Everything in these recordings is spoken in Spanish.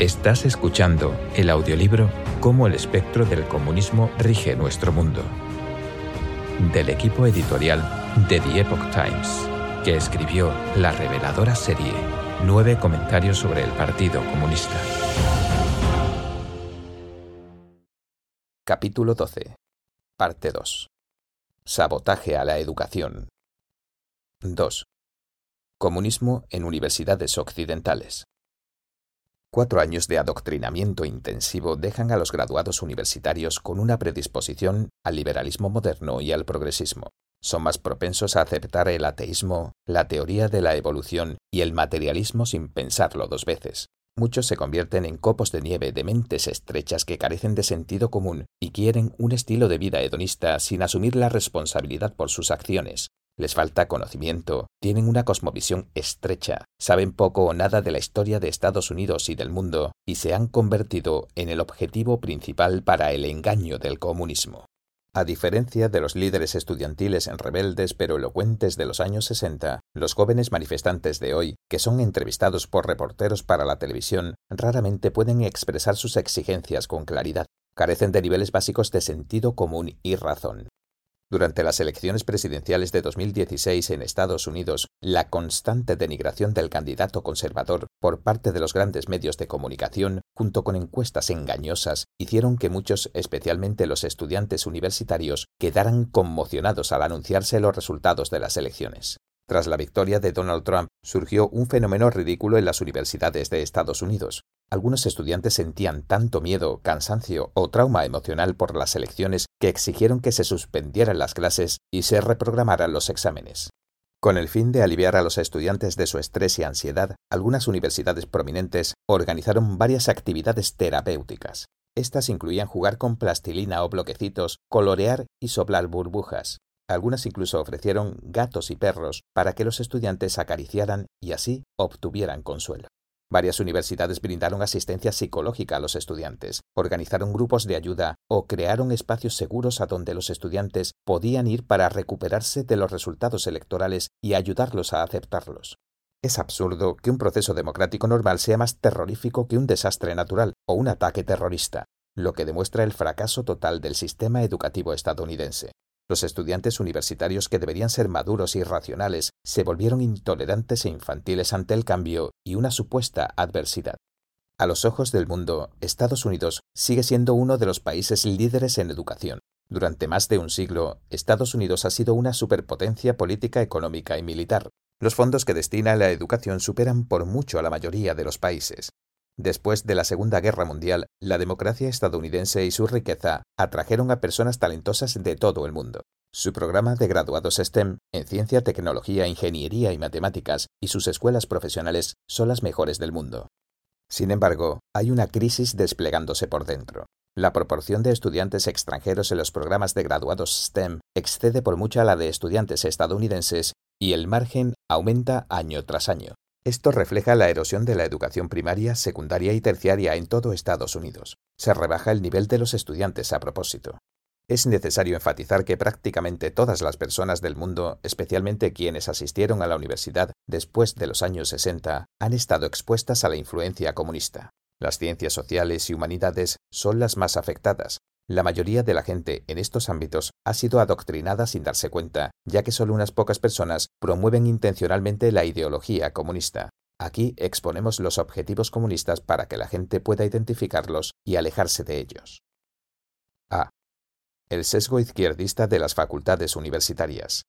Estás escuchando el audiolibro Cómo el espectro del comunismo rige nuestro mundo, del equipo editorial de The Epoch Times, que escribió la reveladora serie Nueve comentarios sobre el Partido Comunista. Capítulo 12. Parte 2. Sabotaje a la educación. 2. Comunismo en universidades occidentales. Cuatro años de adoctrinamiento intensivo dejan a los graduados universitarios con una predisposición al liberalismo moderno y al progresismo. Son más propensos a aceptar el ateísmo, la teoría de la evolución y el materialismo sin pensarlo dos veces. Muchos se convierten en copos de nieve de mentes estrechas que carecen de sentido común y quieren un estilo de vida hedonista sin asumir la responsabilidad por sus acciones, les falta conocimiento, tienen una cosmovisión estrecha, saben poco o nada de la historia de Estados Unidos y del mundo, y se han convertido en el objetivo principal para el engaño del comunismo. A diferencia de los líderes estudiantiles rebeldes pero elocuentes de los años 60, los jóvenes manifestantes de hoy, que son entrevistados por reporteros para la televisión, raramente pueden expresar sus exigencias con claridad. Carecen de niveles básicos de sentido común y razón. Durante las elecciones presidenciales de 2016 en Estados Unidos, la constante denigración del candidato conservador por parte de los grandes medios de comunicación, junto con encuestas engañosas, hicieron que muchos, especialmente los estudiantes universitarios, quedaran conmocionados al anunciarse los resultados de las elecciones. Tras la victoria de Donald Trump, surgió un fenómeno ridículo en las universidades de Estados Unidos. Algunos estudiantes sentían tanto miedo, cansancio o trauma emocional por las elecciones que exigieron que se suspendieran las clases y se reprogramaran los exámenes. Con el fin de aliviar a los estudiantes de su estrés y ansiedad, algunas universidades prominentes organizaron varias actividades terapéuticas. Estas incluían jugar con plastilina o bloquecitos, colorear y soplar burbujas. Algunas incluso ofrecieron gatos y perros para que los estudiantes acariciaran y así obtuvieran consuelo. Varias universidades brindaron asistencia psicológica a los estudiantes, organizaron grupos de ayuda o crearon espacios seguros a donde los estudiantes podían ir para recuperarse de los resultados electorales y ayudarlos a aceptarlos. Es absurdo que un proceso democrático normal sea más terrorífico que un desastre natural o un ataque terrorista, lo que demuestra el fracaso total del sistema educativo estadounidense. Los estudiantes universitarios que deberían ser maduros y racionales se volvieron intolerantes e infantiles ante el cambio y una supuesta adversidad. A los ojos del mundo, Estados Unidos sigue siendo uno de los países líderes en educación. Durante más de un siglo, Estados Unidos ha sido una superpotencia política, económica y militar. Los fondos que destina a la educación superan por mucho a la mayoría de los países. Después de la Segunda Guerra Mundial, la democracia estadounidense y su riqueza atrajeron a personas talentosas de todo el mundo. Su programa de graduados STEM en ciencia, tecnología, ingeniería y matemáticas y sus escuelas profesionales son las mejores del mundo. Sin embargo, hay una crisis desplegándose por dentro. La proporción de estudiantes extranjeros en los programas de graduados STEM excede por mucho a la de estudiantes estadounidenses y el margen aumenta año tras año. Esto refleja la erosión de la educación primaria, secundaria y terciaria en todo Estados Unidos. Se rebaja el nivel de los estudiantes a propósito. Es necesario enfatizar que prácticamente todas las personas del mundo, especialmente quienes asistieron a la universidad después de los años 60, han estado expuestas a la influencia comunista. Las ciencias sociales y humanidades son las más afectadas, la mayoría de la gente en estos ámbitos ha sido adoctrinada sin darse cuenta, ya que solo unas pocas personas promueven intencionalmente la ideología comunista. Aquí exponemos los objetivos comunistas para que la gente pueda identificarlos y alejarse de ellos. A. El sesgo izquierdista de las facultades universitarias.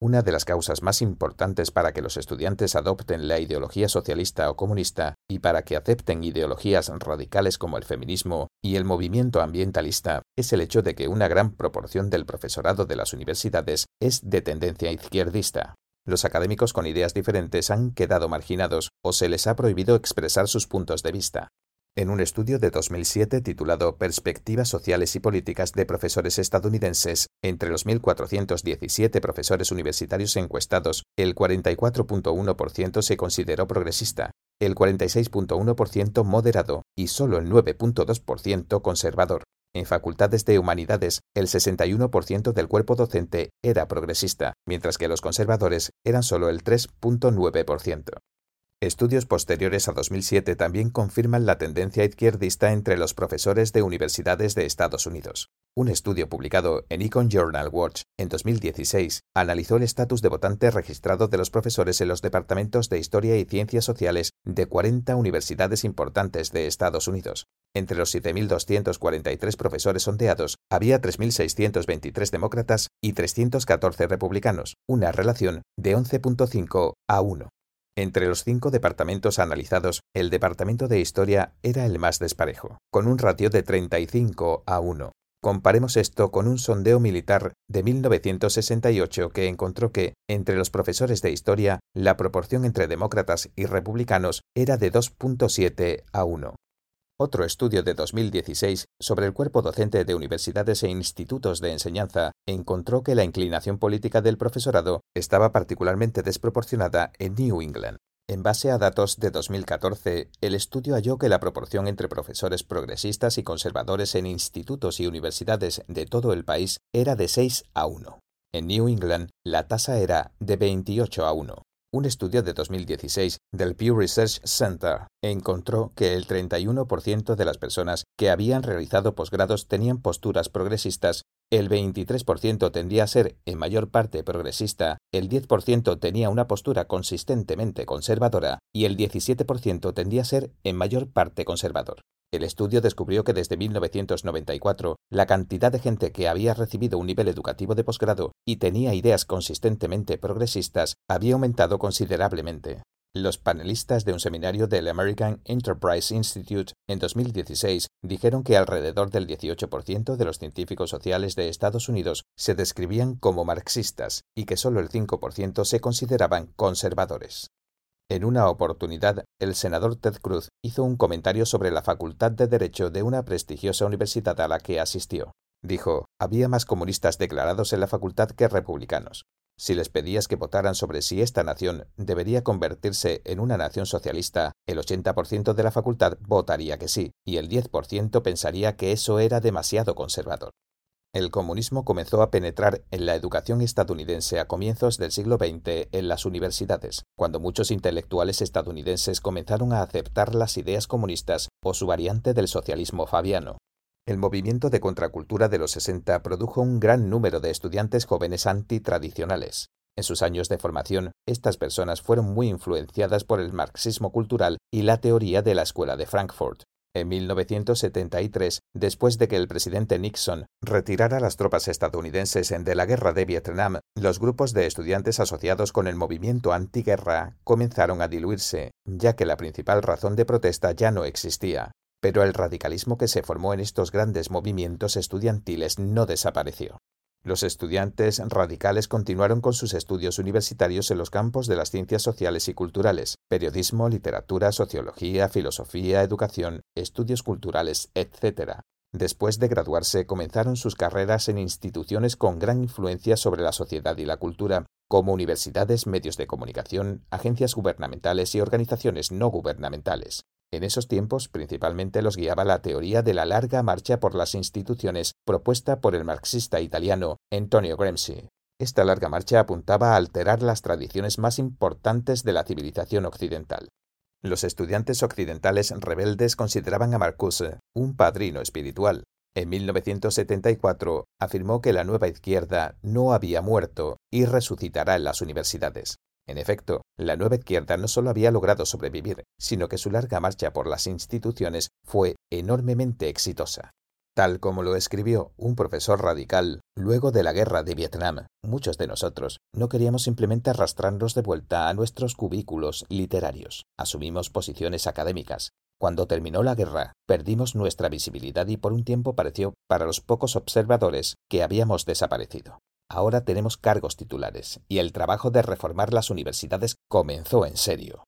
Una de las causas más importantes para que los estudiantes adopten la ideología socialista o comunista y para que acepten ideologías radicales como el feminismo y el movimiento ambientalista es el hecho de que una gran proporción del profesorado de las universidades es de tendencia izquierdista. Los académicos con ideas diferentes han quedado marginados o se les ha prohibido expresar sus puntos de vista. En un estudio de 2007 titulado Perspectivas sociales y políticas de profesores estadounidenses, entre los 1.417 profesores universitarios encuestados, el 44.1% se consideró progresista, el 46.1% moderado y solo el 9.2% conservador. En facultades de humanidades, el 61% del cuerpo docente era progresista, mientras que los conservadores eran solo el 3.9%. Estudios posteriores a 2007 también confirman la tendencia izquierdista entre los profesores de universidades de Estados Unidos. Un estudio publicado en Econ Journal Watch en 2016 analizó el estatus de votante registrado de los profesores en los departamentos de Historia y Ciencias Sociales de 40 universidades importantes de Estados Unidos. Entre los 7.243 profesores sondeados, había 3.623 demócratas y 314 republicanos, una relación de 11.5 a 1. Entre los cinco departamentos analizados, el departamento de historia era el más desparejo, con un ratio de 35 a 1. Comparemos esto con un sondeo militar de 1968 que encontró que, entre los profesores de historia, la proporción entre demócratas y republicanos era de 2.7 a 1. Otro estudio de 2016 sobre el cuerpo docente de universidades e institutos de enseñanza encontró que la inclinación política del profesorado estaba particularmente desproporcionada en New England. En base a datos de 2014, el estudio halló que la proporción entre profesores progresistas y conservadores en institutos y universidades de todo el país era de 6 a 1. En New England, la tasa era de 28 a 1. Un estudio de 2016 del Pew Research Center encontró que el 31% de las personas que habían realizado posgrados tenían posturas progresistas, el 23% tendía a ser en mayor parte progresista, el 10% tenía una postura consistentemente conservadora y el 17% tendía a ser en mayor parte conservador. El estudio descubrió que desde 1994 la cantidad de gente que había recibido un nivel educativo de posgrado y tenía ideas consistentemente progresistas había aumentado considerablemente. Los panelistas de un seminario del American Enterprise Institute en 2016 dijeron que alrededor del 18% de los científicos sociales de Estados Unidos se describían como marxistas y que solo el 5% se consideraban conservadores. En una oportunidad, el senador Ted Cruz hizo un comentario sobre la Facultad de Derecho de una prestigiosa universidad a la que asistió. Dijo, había más comunistas declarados en la facultad que republicanos. Si les pedías que votaran sobre si esta nación debería convertirse en una nación socialista, el 80% de la facultad votaría que sí, y el 10% pensaría que eso era demasiado conservador. El comunismo comenzó a penetrar en la educación estadounidense a comienzos del siglo XX en las universidades, cuando muchos intelectuales estadounidenses comenzaron a aceptar las ideas comunistas o su variante del socialismo fabiano. El movimiento de contracultura de los 60 produjo un gran número de estudiantes jóvenes antitradicionales. En sus años de formación, estas personas fueron muy influenciadas por el marxismo cultural y la teoría de la Escuela de Frankfurt, en 1973, después de que el presidente Nixon retirara las tropas estadounidenses de la guerra de Vietnam, los grupos de estudiantes asociados con el movimiento antiguerra comenzaron a diluirse, ya que la principal razón de protesta ya no existía. Pero el radicalismo que se formó en estos grandes movimientos estudiantiles no desapareció. Los estudiantes radicales continuaron con sus estudios universitarios en los campos de las ciencias sociales y culturales, periodismo, literatura, sociología, filosofía, educación, estudios culturales, etc. Después de graduarse, comenzaron sus carreras en instituciones con gran influencia sobre la sociedad y la cultura, como universidades, medios de comunicación, agencias gubernamentales y organizaciones no gubernamentales. En esos tiempos principalmente los guiaba la teoría de la larga marcha por las instituciones propuesta por el marxista italiano Antonio Gramsci. Esta larga marcha apuntaba a alterar las tradiciones más importantes de la civilización occidental. Los estudiantes occidentales rebeldes consideraban a Marcuse un padrino espiritual. En 1974 afirmó que la nueva izquierda no había muerto y resucitará en las universidades. En efecto, la nueva izquierda no solo había logrado sobrevivir, sino que su larga marcha por las instituciones fue enormemente exitosa. Tal como lo escribió un profesor radical luego de la guerra de Vietnam, muchos de nosotros no queríamos simplemente arrastrarnos de vuelta a nuestros cubículos literarios. Asumimos posiciones académicas. Cuando terminó la guerra, perdimos nuestra visibilidad y por un tiempo pareció para los pocos observadores que habíamos desaparecido. Ahora tenemos cargos titulares y el trabajo de reformar las universidades comenzó en serio.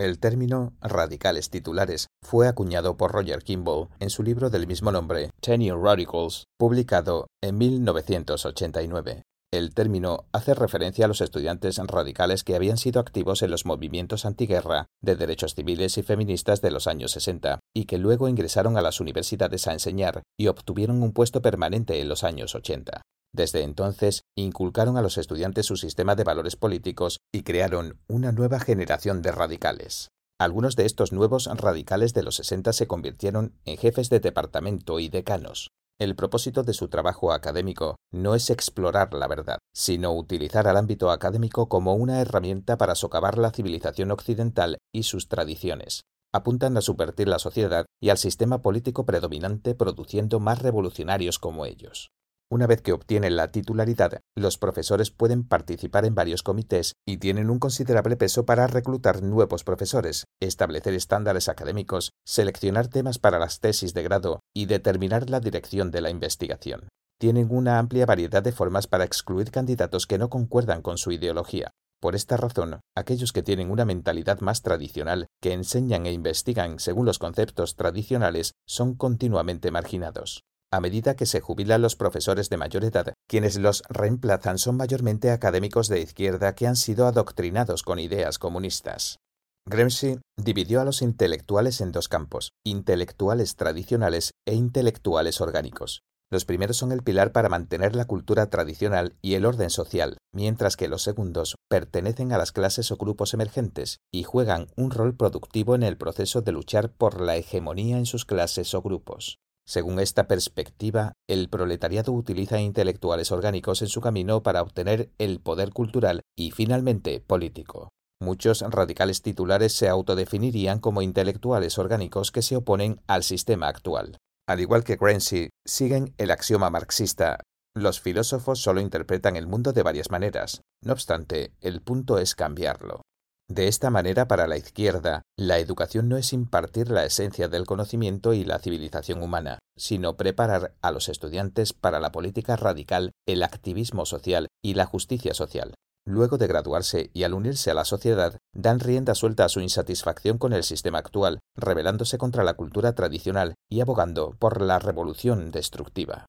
El término radicales titulares fue acuñado por Roger Kimball en su libro del mismo nombre, Tenure Radicals, publicado en 1989. El término hace referencia a los estudiantes radicales que habían sido activos en los movimientos antiguerra de derechos civiles y feministas de los años 60 y que luego ingresaron a las universidades a enseñar y obtuvieron un puesto permanente en los años 80. Desde entonces, inculcaron a los estudiantes su sistema de valores políticos y crearon una nueva generación de radicales. Algunos de estos nuevos radicales de los 60 se convirtieron en jefes de departamento y decanos. El propósito de su trabajo académico no es explorar la verdad, sino utilizar al ámbito académico como una herramienta para socavar la civilización occidental y sus tradiciones. Apuntan a subvertir la sociedad y al sistema político predominante produciendo más revolucionarios como ellos. Una vez que obtienen la titularidad, los profesores pueden participar en varios comités y tienen un considerable peso para reclutar nuevos profesores, establecer estándares académicos, seleccionar temas para las tesis de grado y determinar la dirección de la investigación. Tienen una amplia variedad de formas para excluir candidatos que no concuerdan con su ideología. Por esta razón, aquellos que tienen una mentalidad más tradicional, que enseñan e investigan según los conceptos tradicionales, son continuamente marginados. A medida que se jubilan los profesores de mayor edad, quienes los reemplazan son mayormente académicos de izquierda que han sido adoctrinados con ideas comunistas. Gramsci dividió a los intelectuales en dos campos, intelectuales tradicionales e intelectuales orgánicos. Los primeros son el pilar para mantener la cultura tradicional y el orden social, mientras que los segundos pertenecen a las clases o grupos emergentes y juegan un rol productivo en el proceso de luchar por la hegemonía en sus clases o grupos. Según esta perspectiva, el proletariado utiliza intelectuales orgánicos en su camino para obtener el poder cultural y finalmente político. Muchos radicales titulares se autodefinirían como intelectuales orgánicos que se oponen al sistema actual. Al igual que Gramsci, siguen el axioma marxista. Los filósofos solo interpretan el mundo de varias maneras. No obstante, el punto es cambiarlo. De esta manera, para la izquierda, la educación no es impartir la esencia del conocimiento y la civilización humana, sino preparar a los estudiantes para la política radical, el activismo social y la justicia social. Luego de graduarse y al unirse a la sociedad, dan rienda suelta a su insatisfacción con el sistema actual, rebelándose contra la cultura tradicional y abogando por la revolución destructiva.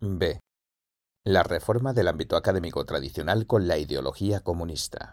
B. La reforma del ámbito académico tradicional con la ideología comunista.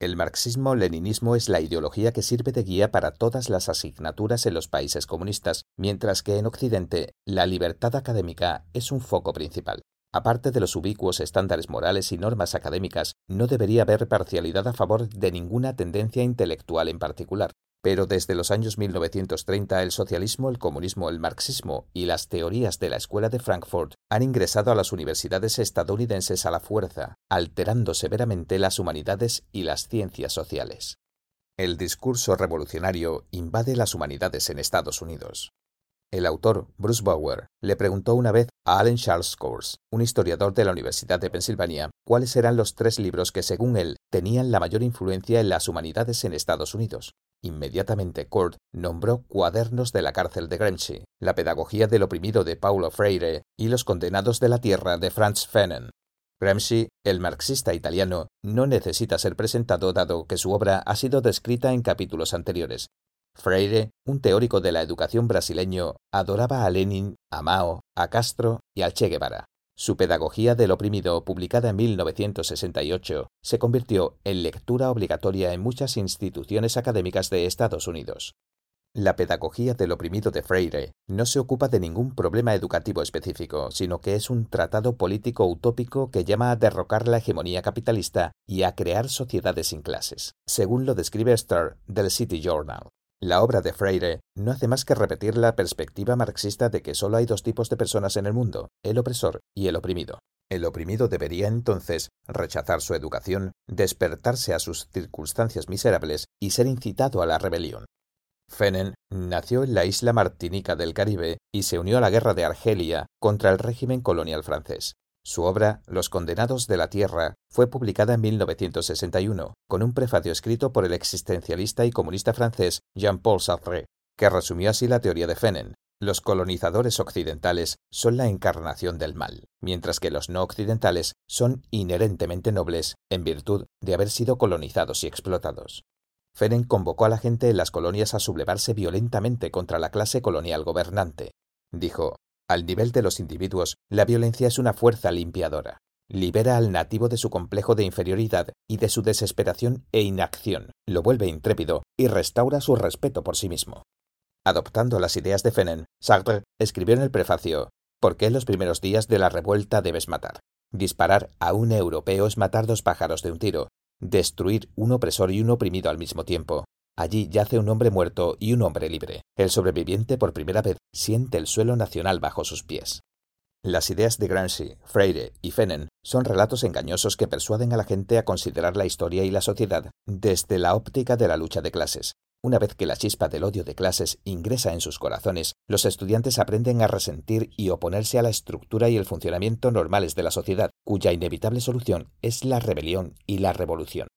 El marxismo-leninismo es la ideología que sirve de guía para todas las asignaturas en los países comunistas, mientras que en Occidente la libertad académica es un foco principal. Aparte de los ubicuos estándares morales y normas académicas, no debería haber parcialidad a favor de ninguna tendencia intelectual en particular. Pero desde los años 1930 el socialismo, el comunismo, el marxismo y las teorías de la Escuela de Frankfurt han ingresado a las universidades estadounidenses a la fuerza, alterando severamente las humanidades y las ciencias sociales. El discurso revolucionario invade las humanidades en Estados Unidos. El autor, Bruce Bauer, le preguntó una vez a Allen Charles Course, un historiador de la Universidad de Pensilvania, cuáles eran los tres libros que, según él, tenían la mayor influencia en las humanidades en Estados Unidos. Inmediatamente Kurt nombró Cuadernos de la cárcel de Gramsci, La pedagogía del oprimido de Paulo Freire y Los condenados de la tierra de Franz Fanon. Gramsci, el marxista italiano, no necesita ser presentado dado que su obra ha sido descrita en capítulos anteriores. Freire, un teórico de la educación brasileño, adoraba a Lenin, a Mao, a Castro y al Che Guevara. Su Pedagogía del oprimido, publicada en 1968, se convirtió en lectura obligatoria en muchas instituciones académicas de Estados Unidos. La pedagogía del oprimido de Freire no se ocupa de ningún problema educativo específico, sino que es un tratado político utópico que llama a derrocar la hegemonía capitalista y a crear sociedades sin clases, según lo describe Starr del City Journal. La obra de Freire no hace más que repetir la perspectiva marxista de que solo hay dos tipos de personas en el mundo, el opresor y el oprimido. El oprimido debería entonces rechazar su educación, despertarse a sus circunstancias miserables y ser incitado a la rebelión. Fenen nació en la isla Martinica del Caribe y se unió a la guerra de Argelia contra el régimen colonial francés. Su obra, Los condenados de la tierra, fue publicada en 1961, con un prefacio escrito por el existencialista y comunista francés Jean-Paul Sartre, que resumió así la teoría de Fenen. Los colonizadores occidentales son la encarnación del mal, mientras que los no occidentales son inherentemente nobles en virtud de haber sido colonizados y explotados. Fenen convocó a la gente en las colonias a sublevarse violentamente contra la clase colonial gobernante. Dijo, al nivel de los individuos, la violencia es una fuerza limpiadora. Libera al nativo de su complejo de inferioridad y de su desesperación e inacción, lo vuelve intrépido y restaura su respeto por sí mismo. Adoptando las ideas de Fenen, Sartre escribió en el prefacio ¿Por qué en los primeros días de la revuelta debes matar? Disparar a un europeo es matar dos pájaros de un tiro, destruir un opresor y un oprimido al mismo tiempo. Allí yace un hombre muerto y un hombre libre. El sobreviviente por primera vez siente el suelo nacional bajo sus pies. Las ideas de Gramsci, Freire y Fenen son relatos engañosos que persuaden a la gente a considerar la historia y la sociedad desde la óptica de la lucha de clases, una vez que la chispa del odio de clases ingresa en sus corazones, los estudiantes aprenden a resentir y oponerse a la estructura y el funcionamiento normales de la sociedad, cuya inevitable solución es la rebelión y la revolución.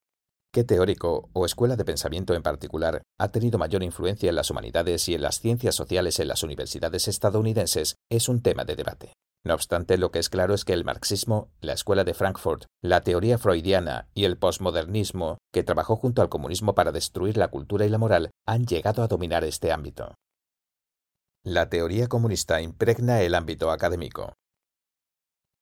¿Qué teórico o escuela de pensamiento en particular ha tenido mayor influencia en las humanidades y en las ciencias sociales en las universidades estadounidenses? Es un tema de debate. No obstante, lo que es claro es que el marxismo, la escuela de Frankfurt, la teoría freudiana y el posmodernismo, que trabajó junto al comunismo para destruir la cultura y la moral, han llegado a dominar este ámbito. La teoría comunista impregna el ámbito académico.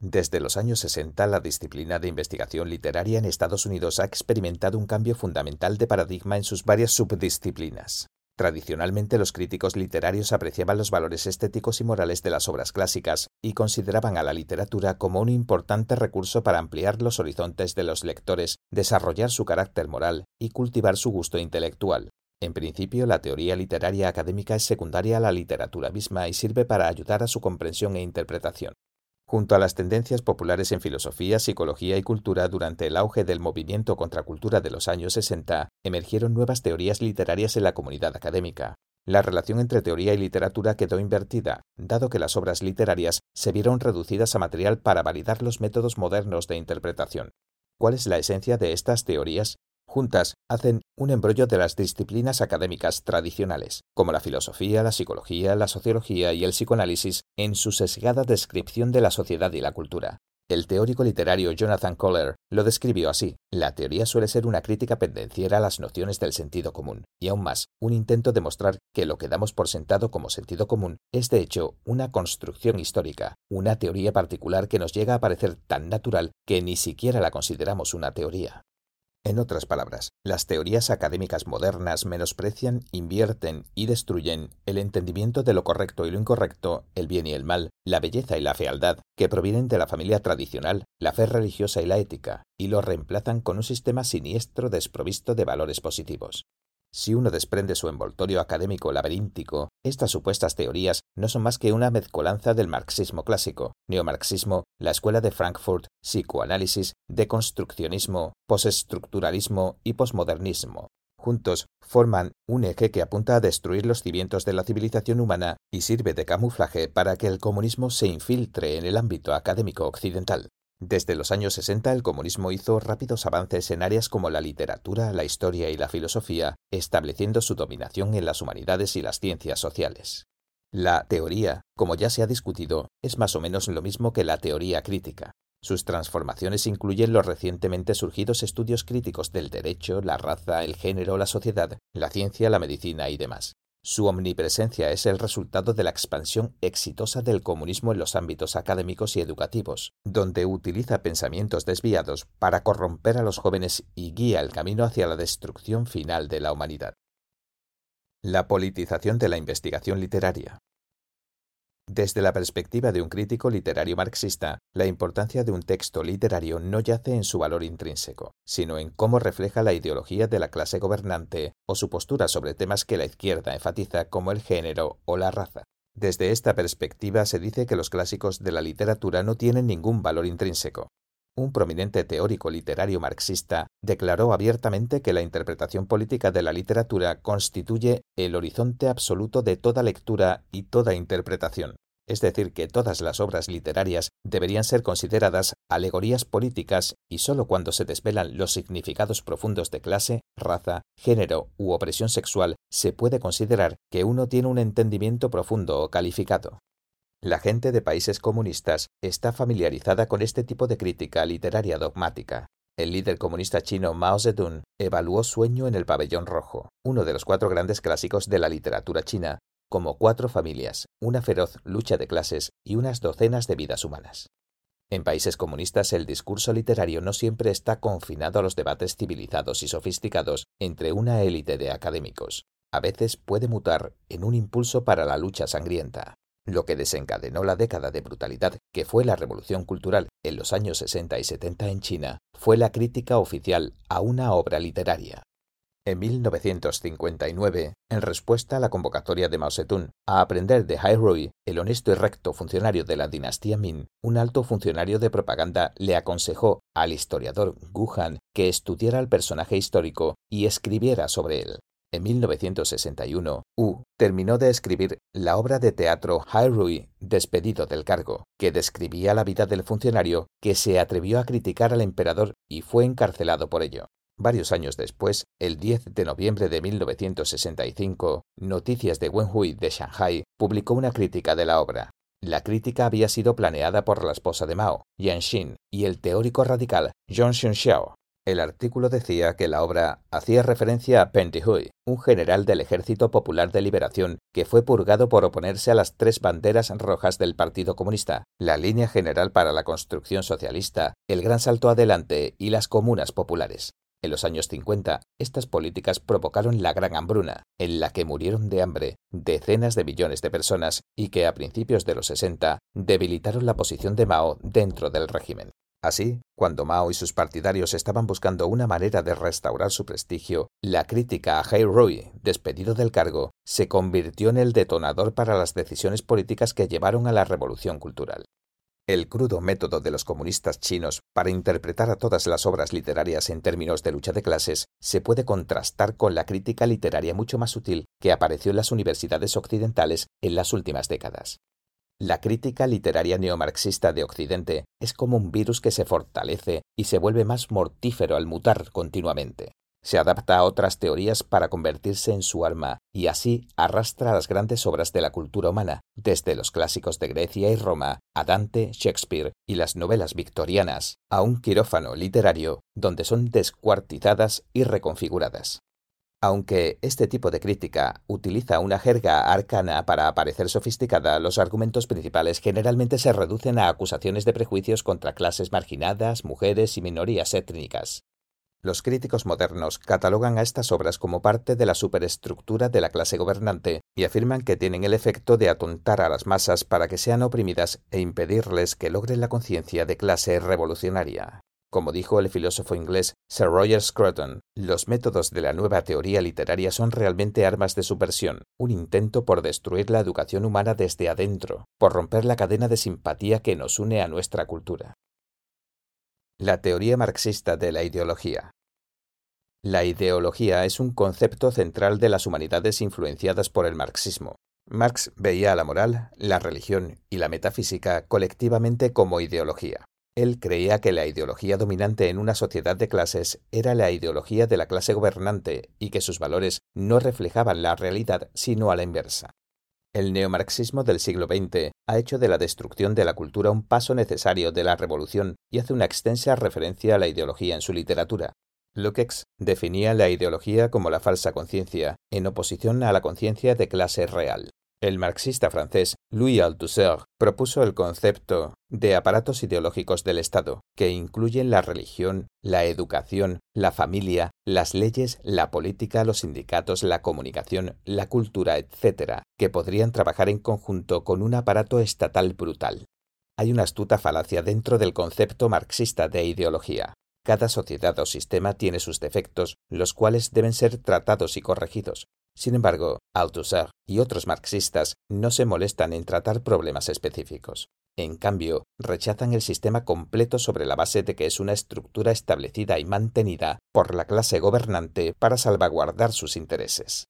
Desde los años 60, la disciplina de investigación literaria en Estados Unidos ha experimentado un cambio fundamental de paradigma en sus varias subdisciplinas. Tradicionalmente los críticos literarios apreciaban los valores estéticos y morales de las obras clásicas y consideraban a la literatura como un importante recurso para ampliar los horizontes de los lectores, desarrollar su carácter moral y cultivar su gusto intelectual. En principio, la teoría literaria académica es secundaria a la literatura misma y sirve para ayudar a su comprensión e interpretación. Junto a las tendencias populares en filosofía, psicología y cultura durante el auge del movimiento contracultura de los años 60, emergieron nuevas teorías literarias en la comunidad académica. La relación entre teoría y literatura quedó invertida, dado que las obras literarias se vieron reducidas a material para validar los métodos modernos de interpretación. ¿Cuál es la esencia de estas teorías? Juntas hacen un embrollo de las disciplinas académicas tradicionales, como la filosofía, la psicología, la sociología y el psicoanálisis, en su sesgada descripción de la sociedad y la cultura. El teórico literario Jonathan Kohler lo describió así. La teoría suele ser una crítica pendenciera a las nociones del sentido común, y aún más, un intento de mostrar que lo que damos por sentado como sentido común es de hecho una construcción histórica, una teoría particular que nos llega a parecer tan natural que ni siquiera la consideramos una teoría. En otras palabras, las teorías académicas modernas menosprecian, invierten y destruyen el entendimiento de lo correcto y lo incorrecto, el bien y el mal, la belleza y la fealdad, que provienen de la familia tradicional, la fe religiosa y la ética, y lo reemplazan con un sistema siniestro desprovisto de valores positivos. Si uno desprende su envoltorio académico laberíntico, estas supuestas teorías no son más que una mezcolanza del marxismo clásico, neomarxismo, la escuela de Frankfurt, psicoanálisis, deconstruccionismo, postestructuralismo y posmodernismo. Juntos forman un eje que apunta a destruir los cimientos de la civilización humana y sirve de camuflaje para que el comunismo se infiltre en el ámbito académico occidental. Desde los años 60 el comunismo hizo rápidos avances en áreas como la literatura, la historia y la filosofía, estableciendo su dominación en las humanidades y las ciencias sociales. La teoría, como ya se ha discutido, es más o menos lo mismo que la teoría crítica. Sus transformaciones incluyen los recientemente surgidos estudios críticos del derecho, la raza, el género, la sociedad, la ciencia, la medicina y demás. Su omnipresencia es el resultado de la expansión exitosa del comunismo en los ámbitos académicos y educativos, donde utiliza pensamientos desviados para corromper a los jóvenes y guía el camino hacia la destrucción final de la humanidad. La politización de la investigación literaria. Desde la perspectiva de un crítico literario marxista, la importancia de un texto literario no yace en su valor intrínseco, sino en cómo refleja la ideología de la clase gobernante o su postura sobre temas que la izquierda enfatiza como el género o la raza. Desde esta perspectiva se dice que los clásicos de la literatura no tienen ningún valor intrínseco. Un prominente teórico literario marxista declaró abiertamente que la interpretación política de la literatura constituye el horizonte absoluto de toda lectura y toda interpretación es decir, que todas las obras literarias deberían ser consideradas alegorías políticas y sólo cuando se desvelan los significados profundos de clase, raza, género u opresión sexual se puede considerar que uno tiene un entendimiento profundo o calificado. La gente de países comunistas está familiarizada con este tipo de crítica literaria dogmática. El líder comunista chino Mao Zedong evaluó Sueño en el pabellón rojo, uno de los cuatro grandes clásicos de la literatura china, como cuatro familias, una feroz lucha de clases y unas docenas de vidas humanas. En países comunistas el discurso literario no siempre está confinado a los debates civilizados y sofisticados entre una élite de académicos. A veces puede mutar en un impulso para la lucha sangrienta. Lo que desencadenó la década de brutalidad que fue la revolución cultural en los años 60 y 70 en China, fue la crítica oficial a una obra literaria. En 1959, en respuesta a la convocatoria de Mao Zedong a aprender de Hai Rui, el honesto y recto funcionario de la dinastía Min, un alto funcionario de propaganda le aconsejó al historiador Gu Han que estudiara el personaje histórico y escribiera sobre él. En 1961, Wu terminó de escribir la obra de teatro Hai Rui, Despedido del cargo, que describía la vida del funcionario que se atrevió a criticar al emperador y fue encarcelado por ello. Varios años después, el 10 de noviembre de 1965, Noticias de Wenhui de Shanghai publicó una crítica de la obra. La crítica había sido planeada por la esposa de Mao, Yan Xin, y el teórico radical Zhong Xunxiao. El artículo decía que la obra hacía referencia a Pen Hui, un general del Ejército Popular de Liberación que fue purgado por oponerse a las tres banderas rojas del Partido Comunista, la línea general para la construcción socialista, el gran salto adelante y las comunas populares. En los años 50, estas políticas provocaron la Gran Hambruna, en la que murieron de hambre decenas de millones de personas y que a principios de los 60 debilitaron la posición de Mao dentro del régimen. Así, cuando Mao y sus partidarios estaban buscando una manera de restaurar su prestigio, la crítica a Hai Rui, despedido del cargo, se convirtió en el detonador para las decisiones políticas que llevaron a la revolución cultural. El crudo método de los comunistas chinos para interpretar a todas las obras literarias en términos de lucha de clases se puede contrastar con la crítica literaria mucho más sutil que apareció en las universidades occidentales en las últimas décadas. La crítica literaria neomarxista de Occidente es como un virus que se fortalece y se vuelve más mortífero al mutar continuamente. Se adapta a otras teorías para convertirse en su alma y así arrastra las grandes obras de la cultura humana, desde los clásicos de Grecia y Roma a Dante, Shakespeare y las novelas victorianas, a un quirófano literario donde son descuartizadas y reconfiguradas. Aunque este tipo de crítica utiliza una jerga arcana para parecer sofisticada, los argumentos principales generalmente se reducen a acusaciones de prejuicios contra clases marginadas, mujeres y minorías étnicas. Los críticos modernos catalogan a estas obras como parte de la superestructura de la clase gobernante y afirman que tienen el efecto de atontar a las masas para que sean oprimidas e impedirles que logren la conciencia de clase revolucionaria. Como dijo el filósofo inglés Sir Roger Scruton, los métodos de la nueva teoría literaria son realmente armas de subversión, un intento por destruir la educación humana desde adentro, por romper la cadena de simpatía que nos une a nuestra cultura. La teoría marxista de la ideología. La ideología es un concepto central de las humanidades influenciadas por el marxismo. Marx veía a la moral, la religión y la metafísica colectivamente como ideología. Él creía que la ideología dominante en una sociedad de clases era la ideología de la clase gobernante y que sus valores no reflejaban la realidad sino a la inversa. El neomarxismo del siglo XX ha hecho de la destrucción de la cultura un paso necesario de la revolución y hace una extensa referencia a la ideología en su literatura. Lukács definía la ideología como la falsa conciencia, en oposición a la conciencia de clase real. El marxista francés Louis Althusser propuso el concepto de aparatos ideológicos del Estado, que incluyen la religión, la educación, la familia, las leyes, la política, los sindicatos, la comunicación, la cultura, etc., que podrían trabajar en conjunto con un aparato estatal brutal. Hay una astuta falacia dentro del concepto marxista de ideología. Cada sociedad o sistema tiene sus defectos, los cuales deben ser tratados y corregidos, sin embargo, Althusser y otros marxistas no se molestan en tratar problemas específicos. En cambio, rechazan el sistema completo sobre la base de que es una estructura establecida y mantenida por la clase gobernante para salvaguardar sus intereses.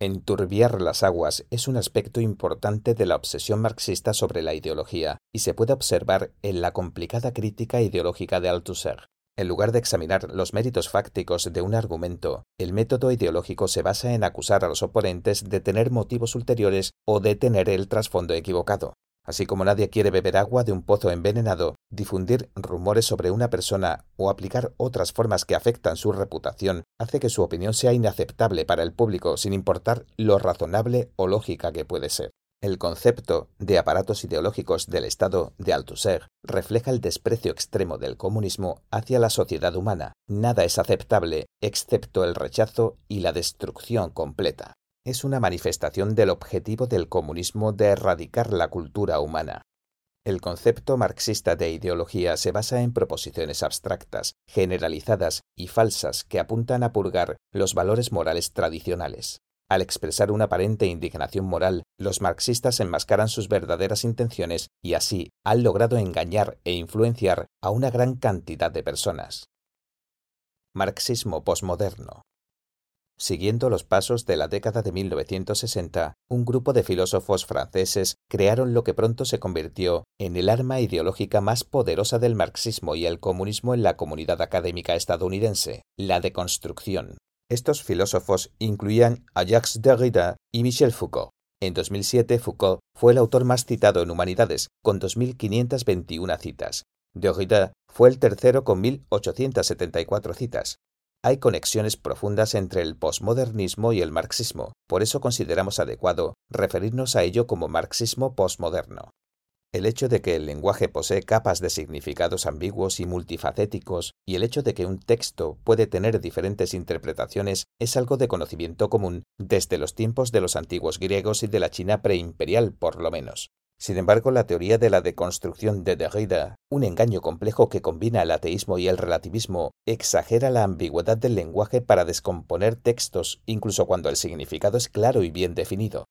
Enturbiar las aguas es un aspecto importante de la obsesión marxista sobre la ideología y se puede observar en la complicada crítica ideológica de Althusser. En lugar de examinar los méritos fácticos de un argumento, el método ideológico se basa en acusar a los oponentes de tener motivos ulteriores o de tener el trasfondo equivocado. Así como nadie quiere beber agua de un pozo envenenado, difundir rumores sobre una persona o aplicar otras formas que afectan su reputación hace que su opinión sea inaceptable para el público sin importar lo razonable o lógica que puede ser. El concepto de aparatos ideológicos del Estado de Althusser refleja el desprecio extremo del comunismo hacia la sociedad humana. Nada es aceptable excepto el rechazo y la destrucción completa. es una manifestación del objetivo del comunismo de erradicar la cultura humana. El concepto marxista de ideología se basa en proposiciones abstractas, generalizadas y falsas que apuntan a purgar los valores morales tradicionales. Al expresar una aparente indignación moral, los marxistas enmascaran sus verdaderas intenciones y así han logrado engañar e influenciar a una gran cantidad de personas. Marxismo posmoderno Siguiendo los pasos de la década de 1960, un grupo de filósofos franceses crearon lo que pronto se convirtió en el arma ideológica más poderosa del marxismo y el comunismo en la comunidad académica estadounidense, la deconstrucción. Estos filósofos incluían a Jacques Derrida y Michel Foucault. En 2007, Foucault fue el autor más citado en Humanidades, con 2.521 citas. Derrida fue el tercero con 1.874 citas. Hay conexiones profundas entre el posmodernismo y el marxismo, por eso consideramos adecuado referirnos a ello como marxismo posmoderno. El hecho de que el lenguaje posee capas de significados ambiguos y multifacéticos y el hecho de que un texto puede tener diferentes interpretaciones es algo de conocimiento común desde los tiempos de los antiguos griegos y de la China preimperial, por lo menos. Sin embargo, la teoría de la deconstrucción de Derrida, un engaño complejo que combina el ateísmo y el relativismo, exagera la ambigüedad del lenguaje para descomponer textos, incluso cuando el significado es claro y bien definido.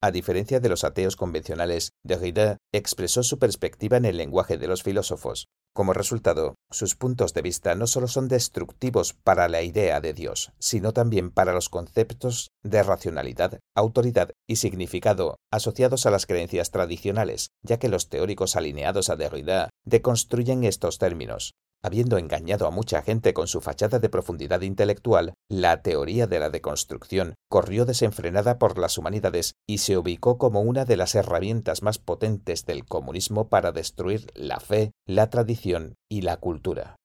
A diferencia de los ateos convencionales, Derrida expresó su perspectiva en el lenguaje de los filósofos. Como resultado, sus puntos de vista no solo son destructivos para la idea de Dios, sino también para los conceptos de racionalidad, autoridad y significado asociados a las creencias tradicionales, ya que los teóricos alineados a Derrida deconstruyen estos términos, Habiendo engañado a mucha gente con su fachada de profundidad intelectual, la teoría de la deconstrucción corrió desenfrenada por las humanidades y se ubicó como una de las herramientas más potentes del comunismo para destruir la fe, la tradición y la cultura.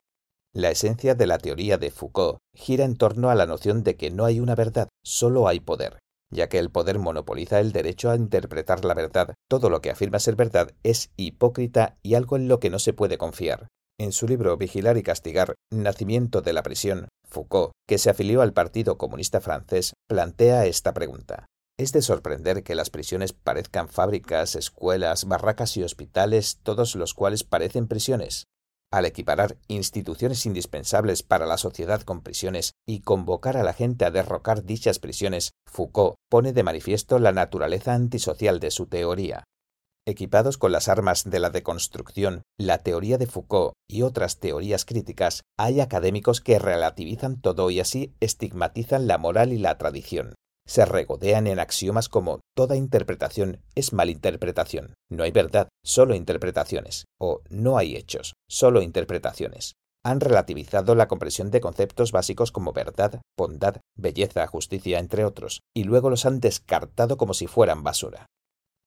La esencia de la teoría de Foucault gira en torno a la noción de que no hay una verdad, solo hay poder. Ya que el poder monopoliza el derecho a interpretar la verdad, todo lo que afirma ser verdad es hipócrita y algo en lo que no se puede confiar. En su libro Vigilar y castigar, Nacimiento de la prisión, Foucault, que se afilió al Partido Comunista francés, plantea esta pregunta. Es de sorprender que las prisiones parezcan fábricas, escuelas, barracas y hospitales, todos los cuales parecen prisiones. Al equiparar instituciones indispensables para la sociedad con prisiones y convocar a la gente a derrocar dichas prisiones, Foucault pone de manifiesto la naturaleza antisocial de su teoría. Equipados con las armas de la deconstrucción, la teoría de Foucault y otras teorías críticas, hay académicos que relativizan todo y así estigmatizan la moral y la tradición. Se regodean en axiomas como toda interpretación es malinterpretación, no hay verdad, solo interpretaciones, o no hay hechos, solo interpretaciones. Han relativizado la comprensión de conceptos básicos como verdad, bondad, belleza, justicia, entre otros, y luego los han descartado como si fueran basura.